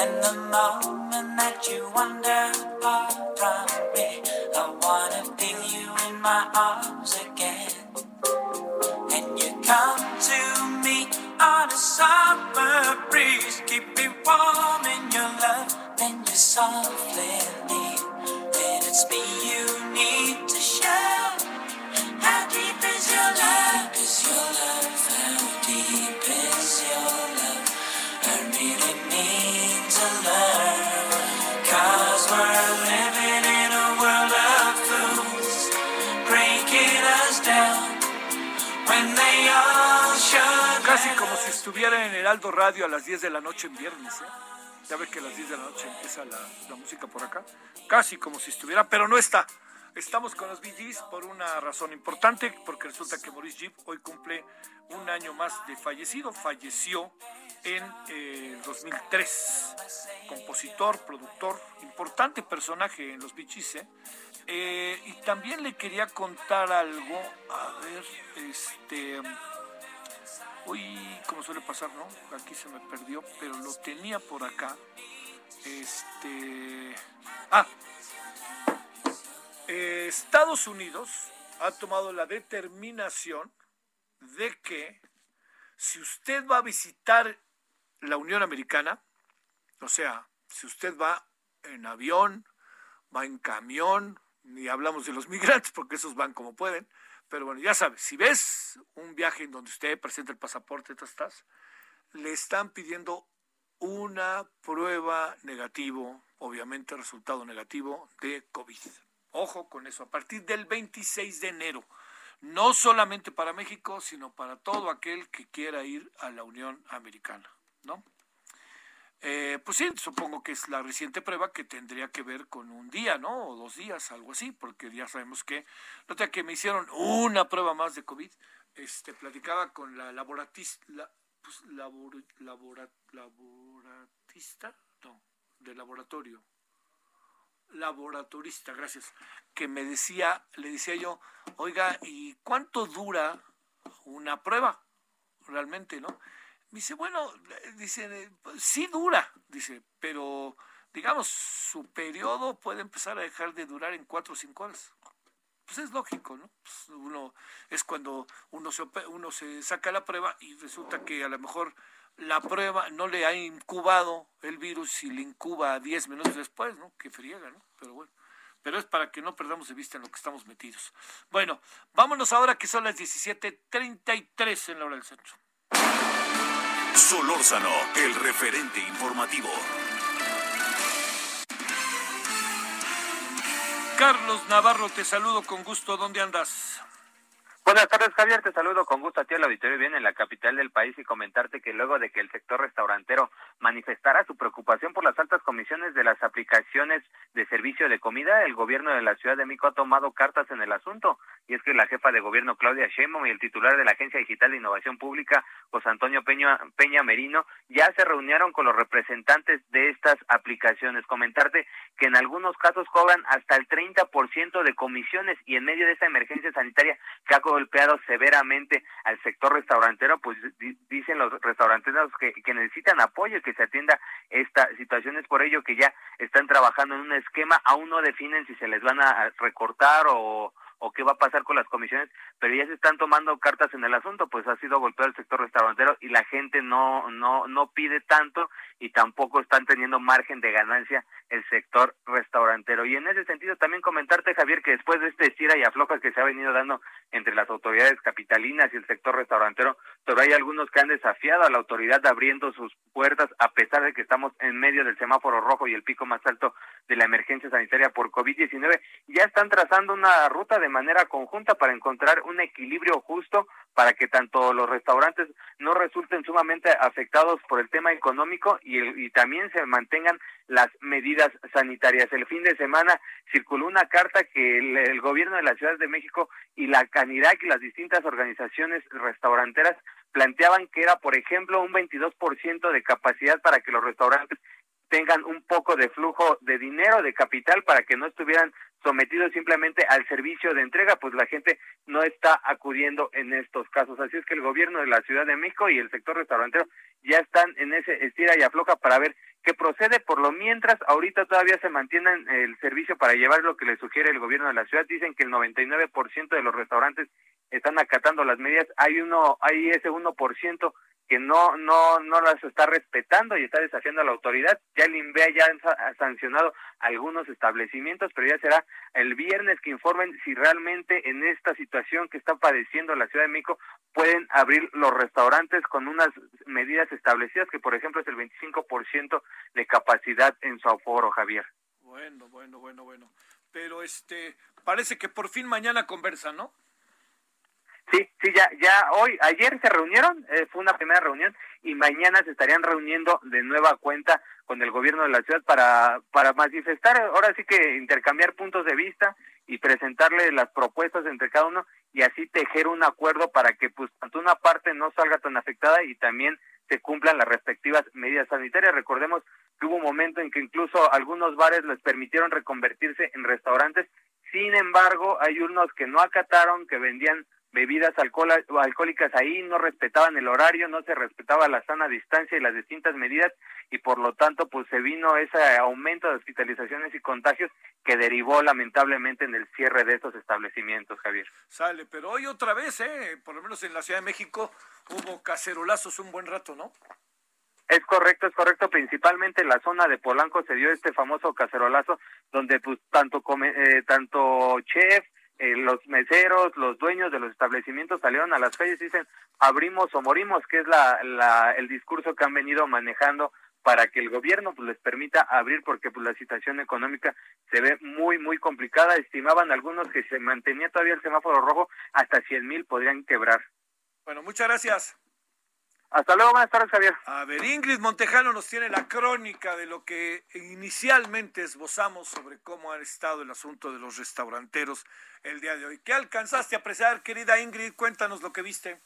And the moment that you wander far from me, I wanna feel you in my arms again. And you come to me on a summer breeze, keep me warm in your love, then you softly leave. Then it's me you need to show. How deep is your love? Is your love? Estuviera en Heraldo Radio a las 10 de la noche en viernes, ¿eh? Ya ve que a las 10 de la noche empieza la, la música por acá. Casi como si estuviera, pero no está. Estamos con los Gees por una razón importante, porque resulta que Maurice Jeep hoy cumple un año más de fallecido. Falleció en eh, 2003. Compositor, productor, importante personaje en los Gees, ¿eh? Eh, y también le quería contar algo. A ver, este. Uy, como suele pasar, ¿no? Aquí se me perdió, pero lo tenía por acá. Este. Ah. Estados Unidos ha tomado la determinación de que si usted va a visitar la Unión Americana, o sea, si usted va en avión, va en camión, ni hablamos de los [LAUGHS] migrantes porque esos van como pueden, pero bueno, ya sabes, si ves un viaje en donde usted presenta el pasaporte, estás, le están pidiendo una prueba negativo, obviamente resultado negativo de COVID. Ojo con eso, a partir del 26 de enero, no solamente para México, sino para todo aquel que quiera ir a la Unión Americana, ¿no? Eh, pues sí, supongo que es la reciente prueba que tendría que ver con un día, ¿no? O dos días, algo así, porque ya sabemos que, nota que me hicieron una prueba más de COVID, este, platicaba con la laboratista, la, pues, labor, labora, laboratista, no, de laboratorio, laboratorista, gracias, que me decía, le decía yo, oiga, ¿y cuánto dura una prueba? Realmente, ¿no? Me dice, bueno, dice, sí dura, dice, pero digamos, su periodo puede empezar a dejar de durar en cuatro o cinco horas. Pues es lógico, ¿no? Pues uno es cuando uno se, uno se saca la prueba y resulta que a lo mejor la prueba no le ha incubado el virus y le incuba 10 minutos después, ¿no? Que friega, ¿no? Pero bueno, pero es para que no perdamos de vista en lo que estamos metidos. Bueno, vámonos ahora que son las 17:33 en la hora del centro. Solórzano, el referente informativo. Carlos Navarro, te saludo con gusto. ¿Dónde andas? Buenas tardes, Javier. Te saludo con gusto a ti al auditorio bien en la capital del país y comentarte que luego de que el sector restaurantero manifestara su preocupación por las altas comisiones de las aplicaciones de servicio de comida, el gobierno de la Ciudad de México ha tomado cartas en el asunto. Y es que la jefa de gobierno Claudia Sheinbaum y el titular de la Agencia Digital de Innovación Pública, José Antonio Peña, Peña Merino, ya se reunieron con los representantes de estas aplicaciones. Comentarte que en algunos casos cobran hasta el 30% de comisiones y en medio de esta emergencia sanitaria que ha golpeado severamente al sector restaurantero, pues di- dicen los restauranteros que, necesitan apoyo y que se atienda esta situación. Es por ello que ya están trabajando en un esquema, aún no definen si se les van a recortar o o qué va a pasar con las comisiones, pero ya se están tomando cartas en el asunto, pues ha sido golpeado el sector restaurantero y la gente no no no pide tanto y tampoco están teniendo margen de ganancia el sector restaurantero. Y en ese sentido también comentarte Javier que después de este estira y afloja que se ha venido dando entre las autoridades capitalinas y el sector restaurantero, pero hay algunos que han desafiado a la autoridad abriendo sus puertas a pesar de que estamos en medio del semáforo rojo y el pico más alto de la emergencia sanitaria por COVID-19, ya están trazando una ruta de manera conjunta para encontrar un equilibrio justo para que tanto los restaurantes no resulten sumamente afectados por el tema económico y, el- y también se mantengan las medidas sanitarias. El fin de semana circuló una carta que el, gobierno de la Ciudad de México y la Canirac y las distintas organizaciones restauranteras planteaban que era, por ejemplo, un 22% de capacidad para que los restaurantes tengan un poco de flujo de dinero, de capital, para que no estuvieran sometidos simplemente al servicio de entrega, pues la gente no está acudiendo en estos casos. Así es que el gobierno de la Ciudad de México y el sector restaurantero ya están en ese estira y afloja para ver qué procede. Por lo mientras, ahorita todavía se mantienen el servicio para llevar lo que le sugiere el gobierno de la ciudad. Dicen que el 99% de los restaurantes están acatando las medidas. Hay uno, hay ese 1% que no no no las está respetando y está desafiando a la autoridad. Ya el INVEA ya ha sancionado algunos establecimientos, pero ya será el viernes que informen si realmente en esta situación que está padeciendo la Ciudad de México pueden abrir los restaurantes con unas medidas establecidas, que por ejemplo es el 25% de capacidad en su aforo, Javier. Bueno, bueno, bueno, bueno. Pero este, parece que por fin mañana conversan, ¿no? Sí, sí, ya, ya hoy, ayer se reunieron, eh, fue una primera reunión y mañana se estarían reuniendo de nueva cuenta con el gobierno de la ciudad para, para manifestar, ahora sí que intercambiar puntos de vista y presentarle las propuestas entre cada uno y así tejer un acuerdo para que pues tanto una parte no salga tan afectada y también se cumplan las respectivas medidas sanitarias. Recordemos que hubo un momento en que incluso algunos bares les permitieron reconvertirse en restaurantes, sin embargo hay unos que no acataron, que vendían bebidas alcohólicas ahí, no respetaban el horario, no se respetaba la sana distancia y las distintas medidas y por lo tanto pues se vino ese aumento de hospitalizaciones y contagios que derivó lamentablemente en el cierre de estos establecimientos, Javier. Sale, pero hoy otra vez, eh, por lo menos en la Ciudad de México hubo cacerolazos un buen rato, ¿no? Es correcto, es correcto. Principalmente en la zona de Polanco se dio este famoso cacerolazo donde pues tanto come, eh, tanto chef, eh, los meseros, los dueños de los establecimientos salieron a las calles y dicen abrimos o morimos, que es la, el discurso que han venido manejando para que el gobierno pues, les permita abrir porque pues la situación económica se ve muy muy complicada. Estimaban algunos que se mantenía todavía el semáforo rojo hasta 100 mil podrían quebrar. Bueno muchas gracias hasta luego, buenas tardes, Javier. A ver, Ingrid Montejano nos tiene la crónica de lo que inicialmente esbozamos sobre cómo ha estado el asunto de los restauranteros el día de hoy. ¿Qué alcanzaste a apreciar, querida Ingrid? Cuéntanos lo que viste.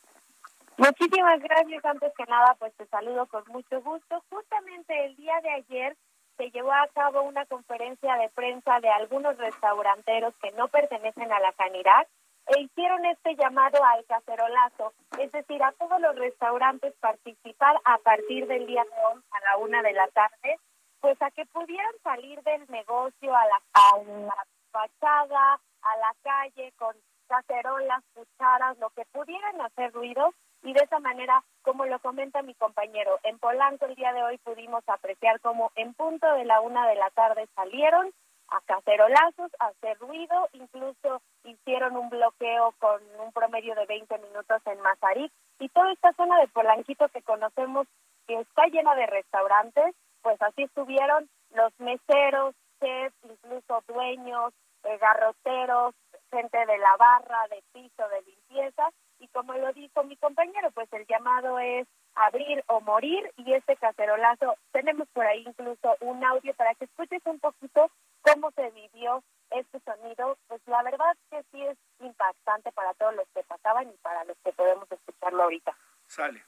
Muchísimas gracias. Antes que nada, pues te saludo con mucho gusto. Justamente el día de ayer se llevó a cabo una conferencia de prensa de algunos restauranteros que no pertenecen a la Canidad e hicieron este llamado al cacerolazo, es decir, a todos los restaurantes participar a partir del día de hoy a la una de la tarde, pues a que pudieran salir del negocio a la, a la fachada, a la calle con cacerolas, cucharas, lo que pudieran hacer ruido y de esa manera, como lo comenta mi compañero, en Polanco el día de hoy pudimos apreciar cómo en punto de la una de la tarde salieron a cacerolazos, a hacer ruido, incluso hicieron un bloqueo con un promedio de 20 minutos en Mazarik y toda esta zona de Polanquito que conocemos que está llena de restaurantes, pues así estuvieron los meseros, chefs, incluso dueños, eh, garroteros, gente de la barra, de piso, de limpieza. Y como lo dijo mi compañero, pues el llamado es abrir o morir y este cacerolazo, tenemos por ahí incluso un audio para que escuches un poquito cómo se vivió este sonido, pues la verdad que sí es impactante para todos los que pasaban y para los que podemos escucharlo ahorita. Sale.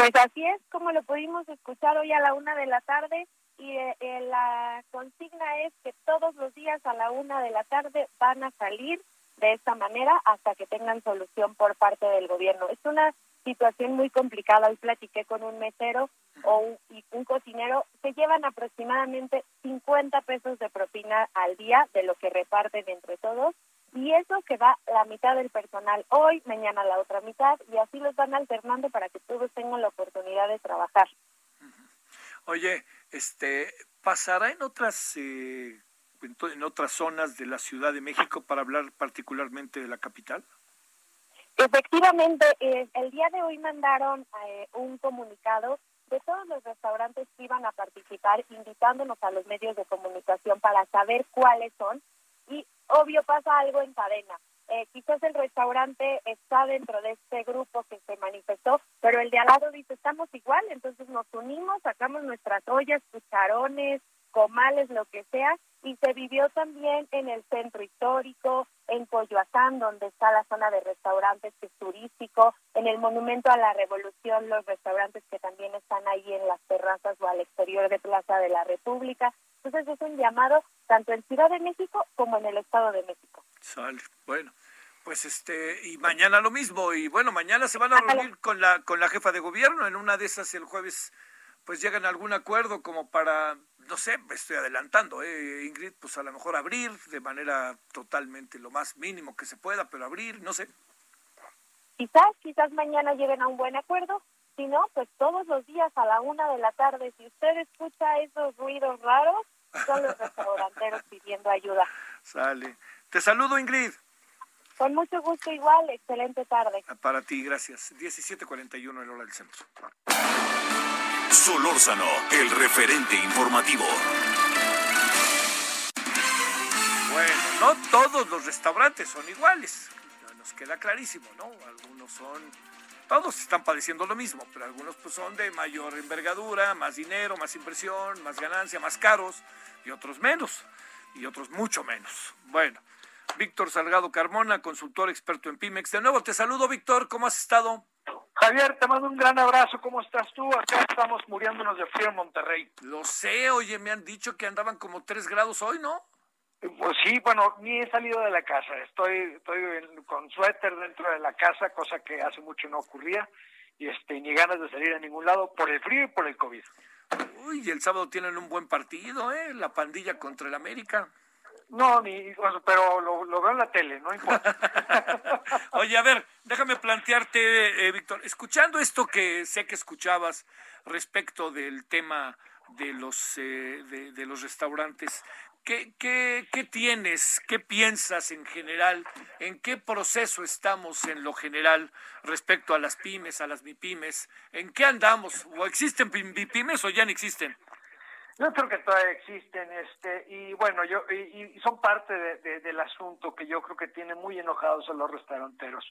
Pues así es como lo pudimos escuchar hoy a la una de la tarde y eh, eh, la consigna es que todos los días a la una de la tarde van a salir de esta manera hasta que tengan solución por parte del gobierno. Es una situación muy complicada. Hoy platiqué con un mesero o un, y un cocinero. Se llevan aproximadamente 50 pesos de propina al día de lo que reparten entre todos y eso que va la mitad del personal hoy, mañana la otra mitad, y así los van alternando para que todos tengan la oportunidad de trabajar. Oye, este, ¿pasará en otras eh, en otras zonas de la Ciudad de México para hablar particularmente de la capital? Efectivamente, eh, el día de hoy mandaron eh, un comunicado de todos los restaurantes que iban a participar, invitándonos a los medios de comunicación para saber cuáles son y obvio pasa algo en cadena. Eh, quizás el restaurante está dentro de este grupo que se manifestó, pero el de al lado dice estamos igual, entonces nos unimos, sacamos nuestras ollas, cucharones, comales, lo que sea, y se vivió también en el centro histórico, en Coyoacán, donde está la zona de restaurantes que es turístico, en el Monumento a la Revolución, los restaurantes que también están ahí en las terrazas o al exterior de Plaza de la República, Entonces es un llamado tanto en Ciudad de México como en el Estado de México. Sale, bueno. Pues este, y mañana lo mismo, y bueno, mañana se van a reunir con la, con la jefa de gobierno, en una de esas el jueves, pues llegan a algún acuerdo como para, no sé, me estoy adelantando, eh, Ingrid, pues a lo mejor abrir de manera totalmente lo más mínimo que se pueda, pero abrir, no sé. Quizás, quizás mañana lleguen a un buen acuerdo, si no, pues todos los días a la una de la tarde, si usted escucha esos ruidos raros, son los restauranteros pidiendo ayuda. Sale. Te saludo, Ingrid. Con mucho gusto igual, excelente tarde. Para ti, gracias. 17:41 el hora del centro. Solórzano, el referente informativo. Bueno, no todos los restaurantes son iguales. Nos queda clarísimo, ¿no? Algunos son todos están padeciendo lo mismo, pero algunos pues son de mayor envergadura, más dinero, más inversión, más ganancia, más caros, y otros menos, y otros mucho menos. Bueno, Víctor Salgado Carmona, consultor experto en Pimex. De nuevo te saludo, Víctor, ¿cómo has estado? Javier, te mando un gran abrazo. ¿Cómo estás tú? Acá estamos muriéndonos de frío en Monterrey. Lo sé, oye, me han dicho que andaban como tres grados hoy, ¿no? Pues sí, bueno, ni he salido de la casa. Estoy, estoy con suéter dentro de la casa, cosa que hace mucho no ocurría. Y este, ni ganas de salir a ningún lado por el frío y por el COVID. Uy, y el sábado tienen un buen partido, ¿eh? La pandilla contra el América. No, ni, pero lo, veo en la tele, no importa. [LAUGHS] Oye, a ver, déjame plantearte, eh, Víctor, escuchando esto que sé que escuchabas respecto del tema de los, eh, de, los restaurantes, ¿qué, qué, qué tienes, qué piensas en general, en qué proceso estamos en lo general respecto a las pymes, a las MIPYMES, en qué andamos, o existen MIPYMES o ya no existen? Yo creo que todavía existen, este, y bueno, yo y, son parte del asunto que yo creo que tiene muy enojados a los restauranteros.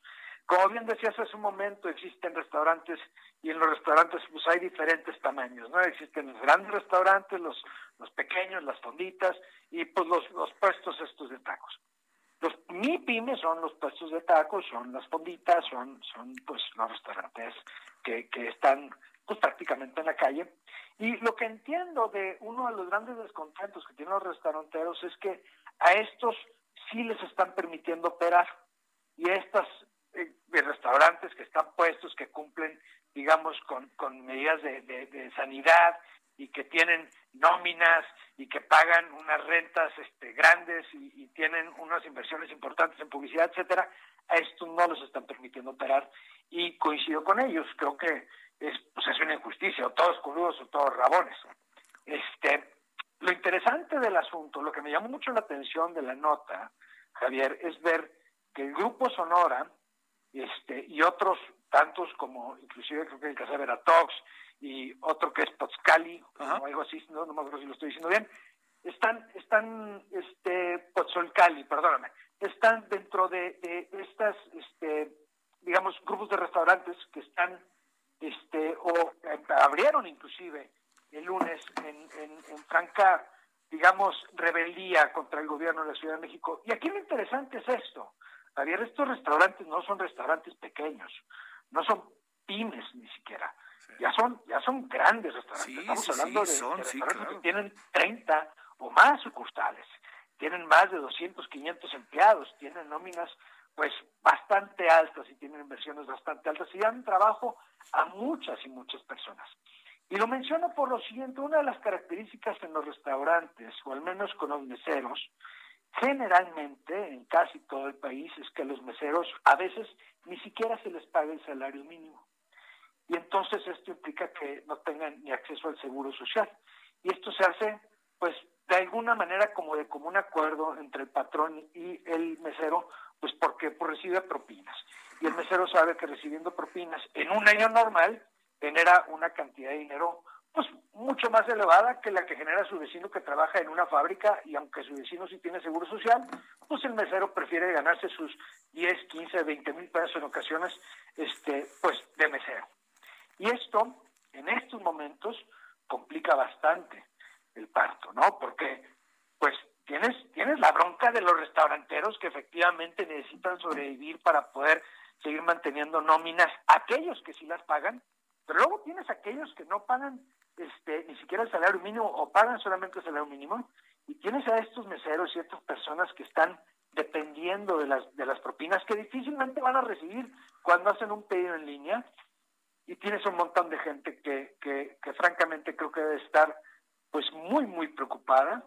Como bien decías hace un momento, existen restaurantes y en los restaurantes pues hay diferentes tamaños, ¿no? Existen los grandes restaurantes, los, los pequeños, las fonditas y pues los, los puestos estos de tacos. Los mi pymes son los puestos de tacos, son las fonditas, son, son pues los restaurantes que, que están pues prácticamente en la calle y lo que entiendo de uno de los grandes descontentos que tienen los restauranteros es que a estos sí les están permitiendo operar y estos eh, restaurantes que están puestos, que cumplen, digamos, con, con medidas de, de, sanidad y que tienen nóminas y que pagan unas rentas este, grandes y, tienen unas inversiones importantes en publicidad, etcétera, a estos no los están permitiendo operar y coincido con ellos. Creo que es, pues es una injusticia, o todos crudos o todos rabones. Este, lo interesante del asunto, lo que me llamó mucho la atención de la nota, Javier, es ver que el grupo Sonora este, y otros tantos como inclusive creo que el caso de Veratox y otro que es Potzcali o algo así, no, no me acuerdo si lo estoy diciendo bien, están, están, este, Potzolcali, perdóname, están dentro de, de estas, este, digamos, grupos de restaurantes que están este, o eh, abrieron inclusive el lunes en, en, franca, digamos, rebeldía contra el gobierno de la Ciudad de México. Y aquí lo interesante es esto, Javier, estos restaurantes no son restaurantes pequeños, no son pymes ni siquiera, ya son ya son grandes restaurantes, estamos hablando de, restaurantes que tienen 30 o más sucursales, tienen más de 200, 500 empleados, tienen nóminas pues bastante altas y tienen inversiones bastante altas y dan trabajo a muchas y muchas personas. Y lo menciono por lo siguiente, una de las características en los restaurantes, o al menos con los meseros, generalmente en casi todo el país es que a los meseros a veces ni siquiera se les paga el salario mínimo. Y entonces esto implica que no tengan ni acceso al seguro social. Y esto se hace, pues, de alguna manera como de común acuerdo entre el patrón y el mesero, pues porque pues, recibe propinas y el mesero sabe que recibiendo propinas en un año normal genera una cantidad de dinero pues mucho más elevada que la que genera su vecino que trabaja en una fábrica y aunque su vecino sí tiene seguro social, pues el mesero prefiere ganarse sus 10, 15, 20 mil pesos en ocasiones este, pues de mesero. Y esto, en estos momentos, complica bastante el parto, ¿no? Porque pues tienes, tienes la bronca de los restauranteros que efectivamente necesitan sobrevivir para poder seguir manteniendo nóminas, aquellos que sí las pagan, pero luego tienes aquellos que no pagan este, ni siquiera el salario mínimo o pagan solamente el salario mínimo y tienes a estos meseros y estas personas que están dependiendo de las, de las propinas que difícilmente van a recibir cuando hacen un pedido en línea y tienes un montón de gente que, que, francamente creo que debe estar pues muy, muy preocupada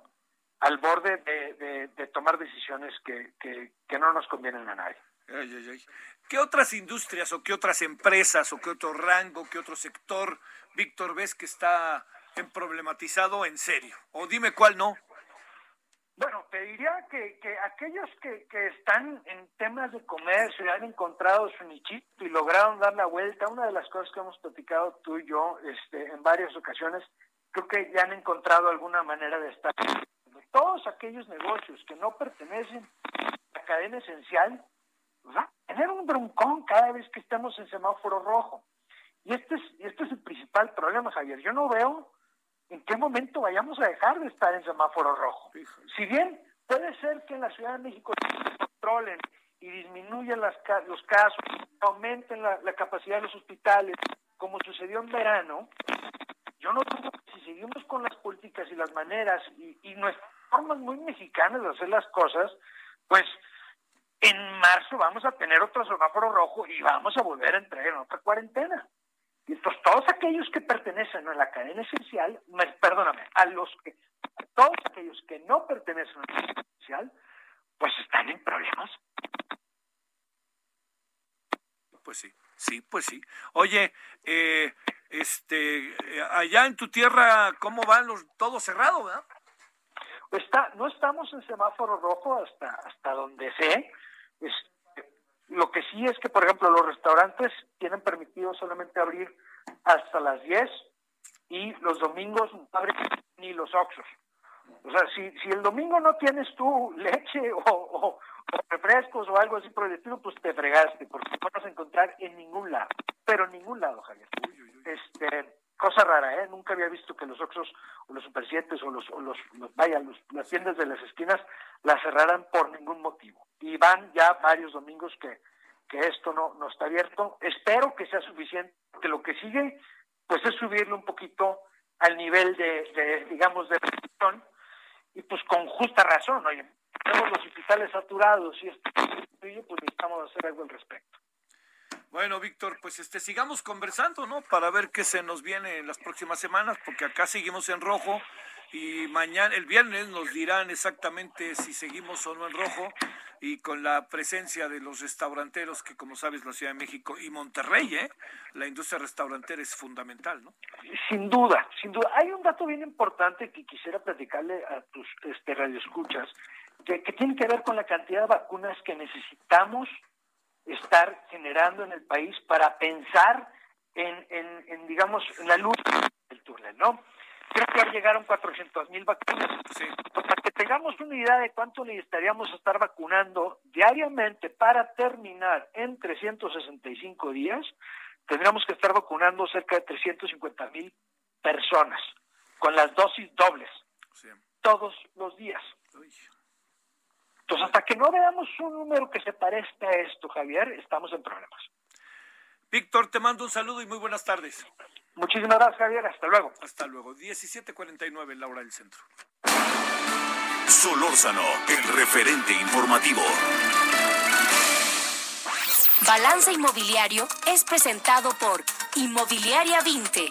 al borde de, tomar decisiones que, no nos convienen a nadie. ¿Qué otras industrias o qué otras empresas o qué otro rango, qué otro sector, Víctor, ves que está en problematizado en serio? O dime cuál no. Bueno, te diría que, que aquellos que, que están en temas de comercio y han encontrado su nichito y lograron dar la vuelta, una de las cosas que hemos platicado tú y yo este, en varias ocasiones, creo que ya han encontrado alguna manera de estar. Todos aquellos negocios que no pertenecen a la cadena esencial, va a tener un broncón cada vez que estemos en semáforo rojo. Y este es, este es el principal problema, Javier. Yo no veo en qué momento vayamos a dejar de estar en semáforo rojo. Si bien puede ser que en la Ciudad de México se controlen y disminuyan las, los casos, aumenten la, capacidad de los hospitales, como sucedió en verano, yo no creo que si seguimos con las políticas y las maneras y, y nuestras formas muy mexicanas de hacer las cosas, pues en marzo vamos a tener otro semáforo rojo y vamos a volver a entrar en otra cuarentena. Y entonces todos aquellos que pertenecen a la cadena esencial, perdóname, a los que, a todos aquellos que no pertenecen a la cadena esencial, pues están en problemas. Pues sí, sí, pues sí. Oye, eh, este, allá en tu tierra, ¿cómo van los, todo cerrado, verdad? Está, no estamos en semáforo rojo hasta, hasta donde sé. Lo que sí es que, por ejemplo, los restaurantes tienen permitido solamente abrir hasta las 10 y los domingos no abren ni los oxos. O sea, si, si el domingo no tienes tú leche [LAUGHS] o, refrescos o algo así por el estilo, pues te fregaste, porque no vas a encontrar en ningún lado. Pero en ningún lado, Javier. Este, cosa rara, ¿eh? Nunca había visto que los Oxos o los Super o los, o los, vaya, los, las tiendas de las esquinas las cerraran por ningún motivo. Y van ya varios domingos que, que esto no, no está abierto. Espero que sea suficiente, que lo que sigue, pues es subirle un poquito al nivel de, de digamos, de presión, y pues con justa razón, oye, tenemos los hospitales saturados y esto, pues necesitamos hacer algo al respecto. Bueno, Víctor, pues este sigamos conversando, ¿no? Para ver qué se nos viene en las próximas semanas, porque acá seguimos en rojo y mañana, el viernes, nos dirán exactamente si seguimos o no en rojo y con la presencia de los restauranteros, que como sabes, la Ciudad de México y Monterrey, ¿eh? La industria restaurantera es fundamental, ¿no? Sin duda, sin duda. Hay un dato bien importante que quisiera platicarle a tus este, radioescuchas, que, que tiene que ver con la cantidad de vacunas que necesitamos estar generando en el país para pensar en, en, digamos, en la luz del túnel, ¿no? Creo que ya llegaron 400 mil vacunas. Para que tengamos una idea de cuánto necesitaríamos estar vacunando diariamente para terminar en 365 días, tendríamos que estar vacunando cerca de 350 mil personas con las dosis dobles todos los días. Entonces, hasta que no veamos un número que se parezca a esto, Javier, estamos en problemas. Víctor, te mando un saludo y muy buenas tardes. Muchísimas gracias, Javier. Hasta luego. Hasta luego. 17:49, Laura del Centro. Solórzano, el referente informativo. Balance Inmobiliario es presentado por Inmobiliaria 20.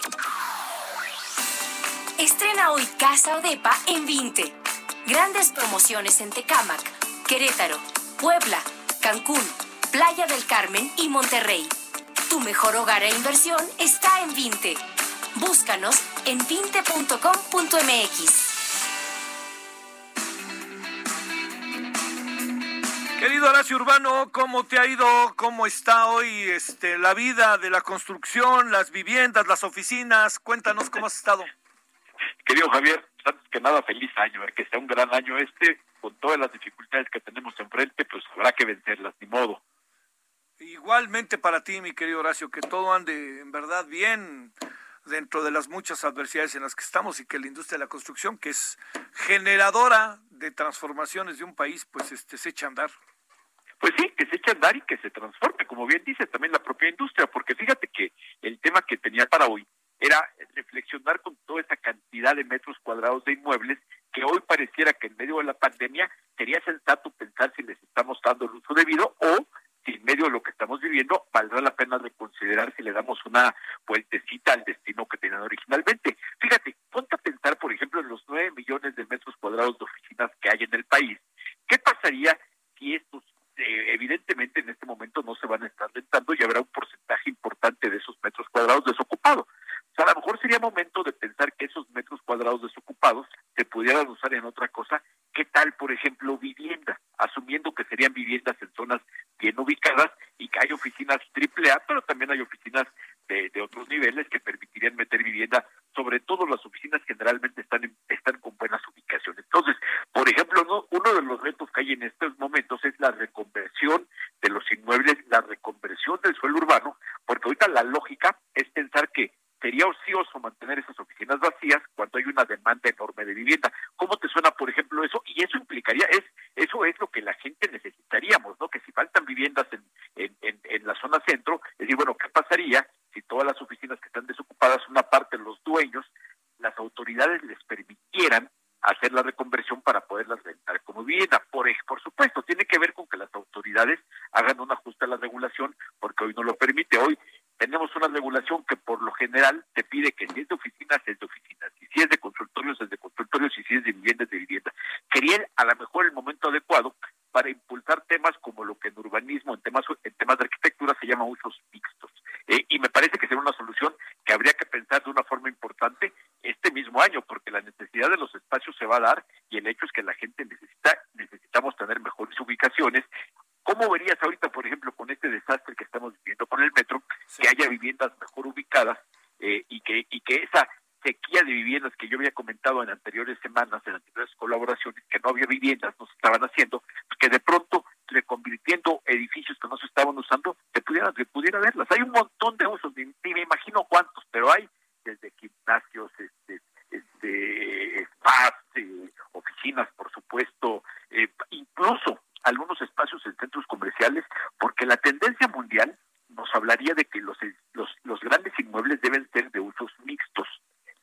Estrena hoy Casa Odepa en 20. Grandes promociones en Tecámac Querétaro, Puebla, Cancún, Playa del Carmen y Monterrey. Tu mejor hogar e inversión está en Vinte. Búscanos en vinte.com.mx. Querido Horacio Urbano, ¿cómo te ha ido? ¿Cómo está hoy este, la vida de la construcción, las viviendas, las oficinas? Cuéntanos cómo has estado. Querido Javier, antes que nada, feliz año, eh, que sea un gran año este con todas las dificultades que tenemos enfrente, pues habrá que vencerlas, ni modo. Igualmente para ti, mi querido Horacio, que todo ande en verdad bien dentro de las muchas adversidades en las que estamos y que la industria de la construcción, que es generadora de transformaciones de un país, pues este se echa a andar. Pues sí, que se echa a andar y que se transforme, como bien dice también la propia industria, porque fíjate que el tema que tenía para hoy era reflexionar con toda esa cantidad de metros cuadrados de inmuebles que hoy pareciera que en medio de la pandemia sería sensato pensar si les estamos dando el uso debido o si en medio de lo que estamos viviendo valdrá la pena reconsiderar si le damos una vueltecita al destino que tenían originalmente. Fíjate, ponte a pensar, por ejemplo, en los nueve millones de metros cuadrados de oficinas que hay en el país. ¿Qué pasaría si estos, eh, evidentemente en este momento no se van a estar rentando y habrá un porcentaje importante de esos metros cuadrados desocupados? O sea, a lo mejor sería momento de pensar que esos metros cuadrados desocupados se pudieran usar en otra cosa. ¿Qué tal, por ejemplo, vivienda? Asumiendo que serían viviendas en zonas bien ubicadas y que hay oficinas triple A, pero también hay oficinas de, de, otros niveles que permitirían meter vivienda, sobre todo las oficinas generalmente están en, están con buenas ubicaciones. Entonces, por ejemplo, ¿no? uno de los retos que hay en estos momentos es la reconversión de los inmuebles, la reconversión del suelo urbano, porque ahorita la lógica es pensar que sería ocioso mantener esas oficinas vacías cuando hay una demanda enorme de vivienda. ¿Cómo te suena, por ejemplo, eso? Y eso implicaría, es eso es lo que la gente necesitaríamos, ¿no? Que si faltan viviendas en, en, en, en la zona centro, es decir, bueno, ¿qué pasaría si todas las oficinas que están desocupadas, una parte de los dueños, las autoridades les permitieran hacer la reconversión para poderlas rentar como vivienda. Por, por supuesto, tiene que ver con que las autoridades hagan un ajuste a la regulación, porque hoy no lo permite. Hoy tenemos una regulación que por lo general te pide que si es de oficinas, es de oficinas, y si es de consultorios, es de consultorios, y si es de vivienda, es de vivienda. Quería a lo mejor el momento adecuado para impulsar temas como lo que en urbanismo, en temas, en temas de arquitectura se llama usos mixtos. Eh, y me parece que sería una solución que habría que pensar de una forma importante este mismo año, porque la necesidad de los espacios se va a dar y el hecho es que la gente necesita, necesitamos tener mejores ubicaciones. ¿Cómo verías ahorita, por ejemplo, con este desastre que estamos viviendo con el metro, que haya viviendas mejor ubicadas eh, y que y que esa sequía de viviendas que yo había comentado en anteriores semanas, en anteriores colaboraciones, que no había viviendas, no se estaban haciendo, pues que de pronto reconvirtiendo edificios que no se estaban usando, se pudiera, se pudiera verlas. Hay un montón de usos, ni, ni me imagino cuántos, pero hay desde gimnasios, este, este, spas, eh, oficinas, por supuesto, eh, incluso algunos espacios en centros comerciales, porque la tendencia mundial nos hablaría de que los, los, los grandes inmuebles deben ser de usos mixtos.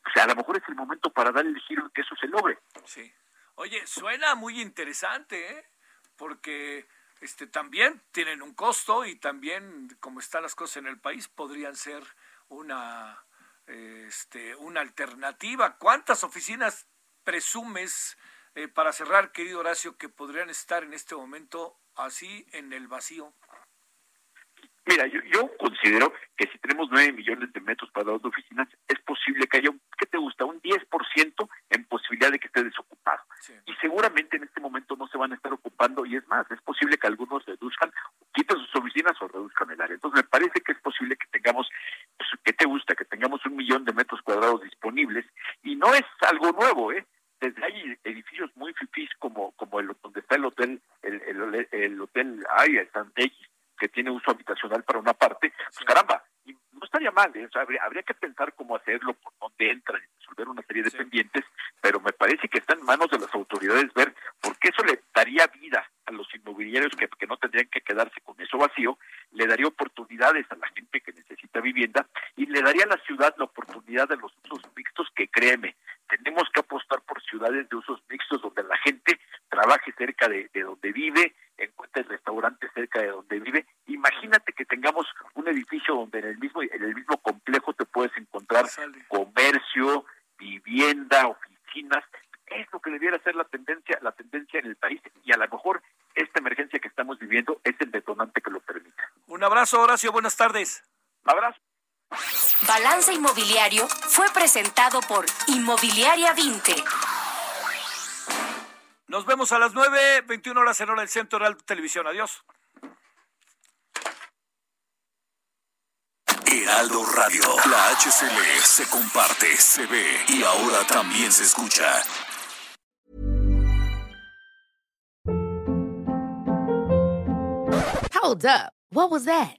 O sea, a lo mejor es el momento para dar el giro en que eso se logre. Sí. Muy interesante, ¿eh? Porque este también tienen un costo y también, como están las cosas en el país, podrían ser una, este, una alternativa. ¿Cuántas oficinas presumes, eh, para cerrar, querido Horacio, que podrían estar en este momento así en el vacío? Mira, yo, yo considero que si tenemos 9 millones de metros cuadrados de oficinas, es posible que haya, un, ¿qué te gusta? Un 10% en posibilidad de que esté desocupado. Sí. Y seguramente en este momento no se van a estar ocupando, y es más, es posible que algunos reduzcan, quiten sus oficinas o reduzcan el área. Entonces me parece que es posible que tengamos, pues, ¿qué te gusta? Que tengamos un millón de metros cuadrados disponibles, y no es algo nuevo, ¿eh? desde hay edificios muy fifís como como el donde está el hotel el, el, el hotel ay el San X que tiene uso habitacional para una parte, pues caramba, y no estaría mal, ¿eh? o sea, habría, habría, que pensar cómo hacerlo, por dónde entran, y resolver una serie de sí. pendientes, pero me parece que está en manos de las autoridades ver, porque eso le daría vida a los inmobiliarios que, que no tendrían que quedarse con eso vacío, le daría oportunidades a la gente que necesita vivienda y le daría a la ciudad la oportunidad de los usos mixtos que créeme, tenemos que apostar por ciudades de usos mixtos donde la gente trabaje cerca de, de donde vive, encuentre restaurantes cerca de donde vive. Imagínate que tengamos un edificio donde en el mismo en el mismo complejo te puedes encontrar Sale. comercio, vivienda, oficinas. Es lo que debiera ser la tendencia, la tendencia en el país y a lo mejor esta emergencia que estamos viviendo es el detonante que lo permita. Un abrazo, Horacio. Buenas tardes. Abrazo. Balance Inmobiliario fue presentado por Inmobiliaria 20. Nos vemos a las 9, 21 horas en hora del Centro Real Televisión. Adiós. Heraldo Radio. La HCL se comparte, se ve y ahora también se escucha. Hold up. What was that?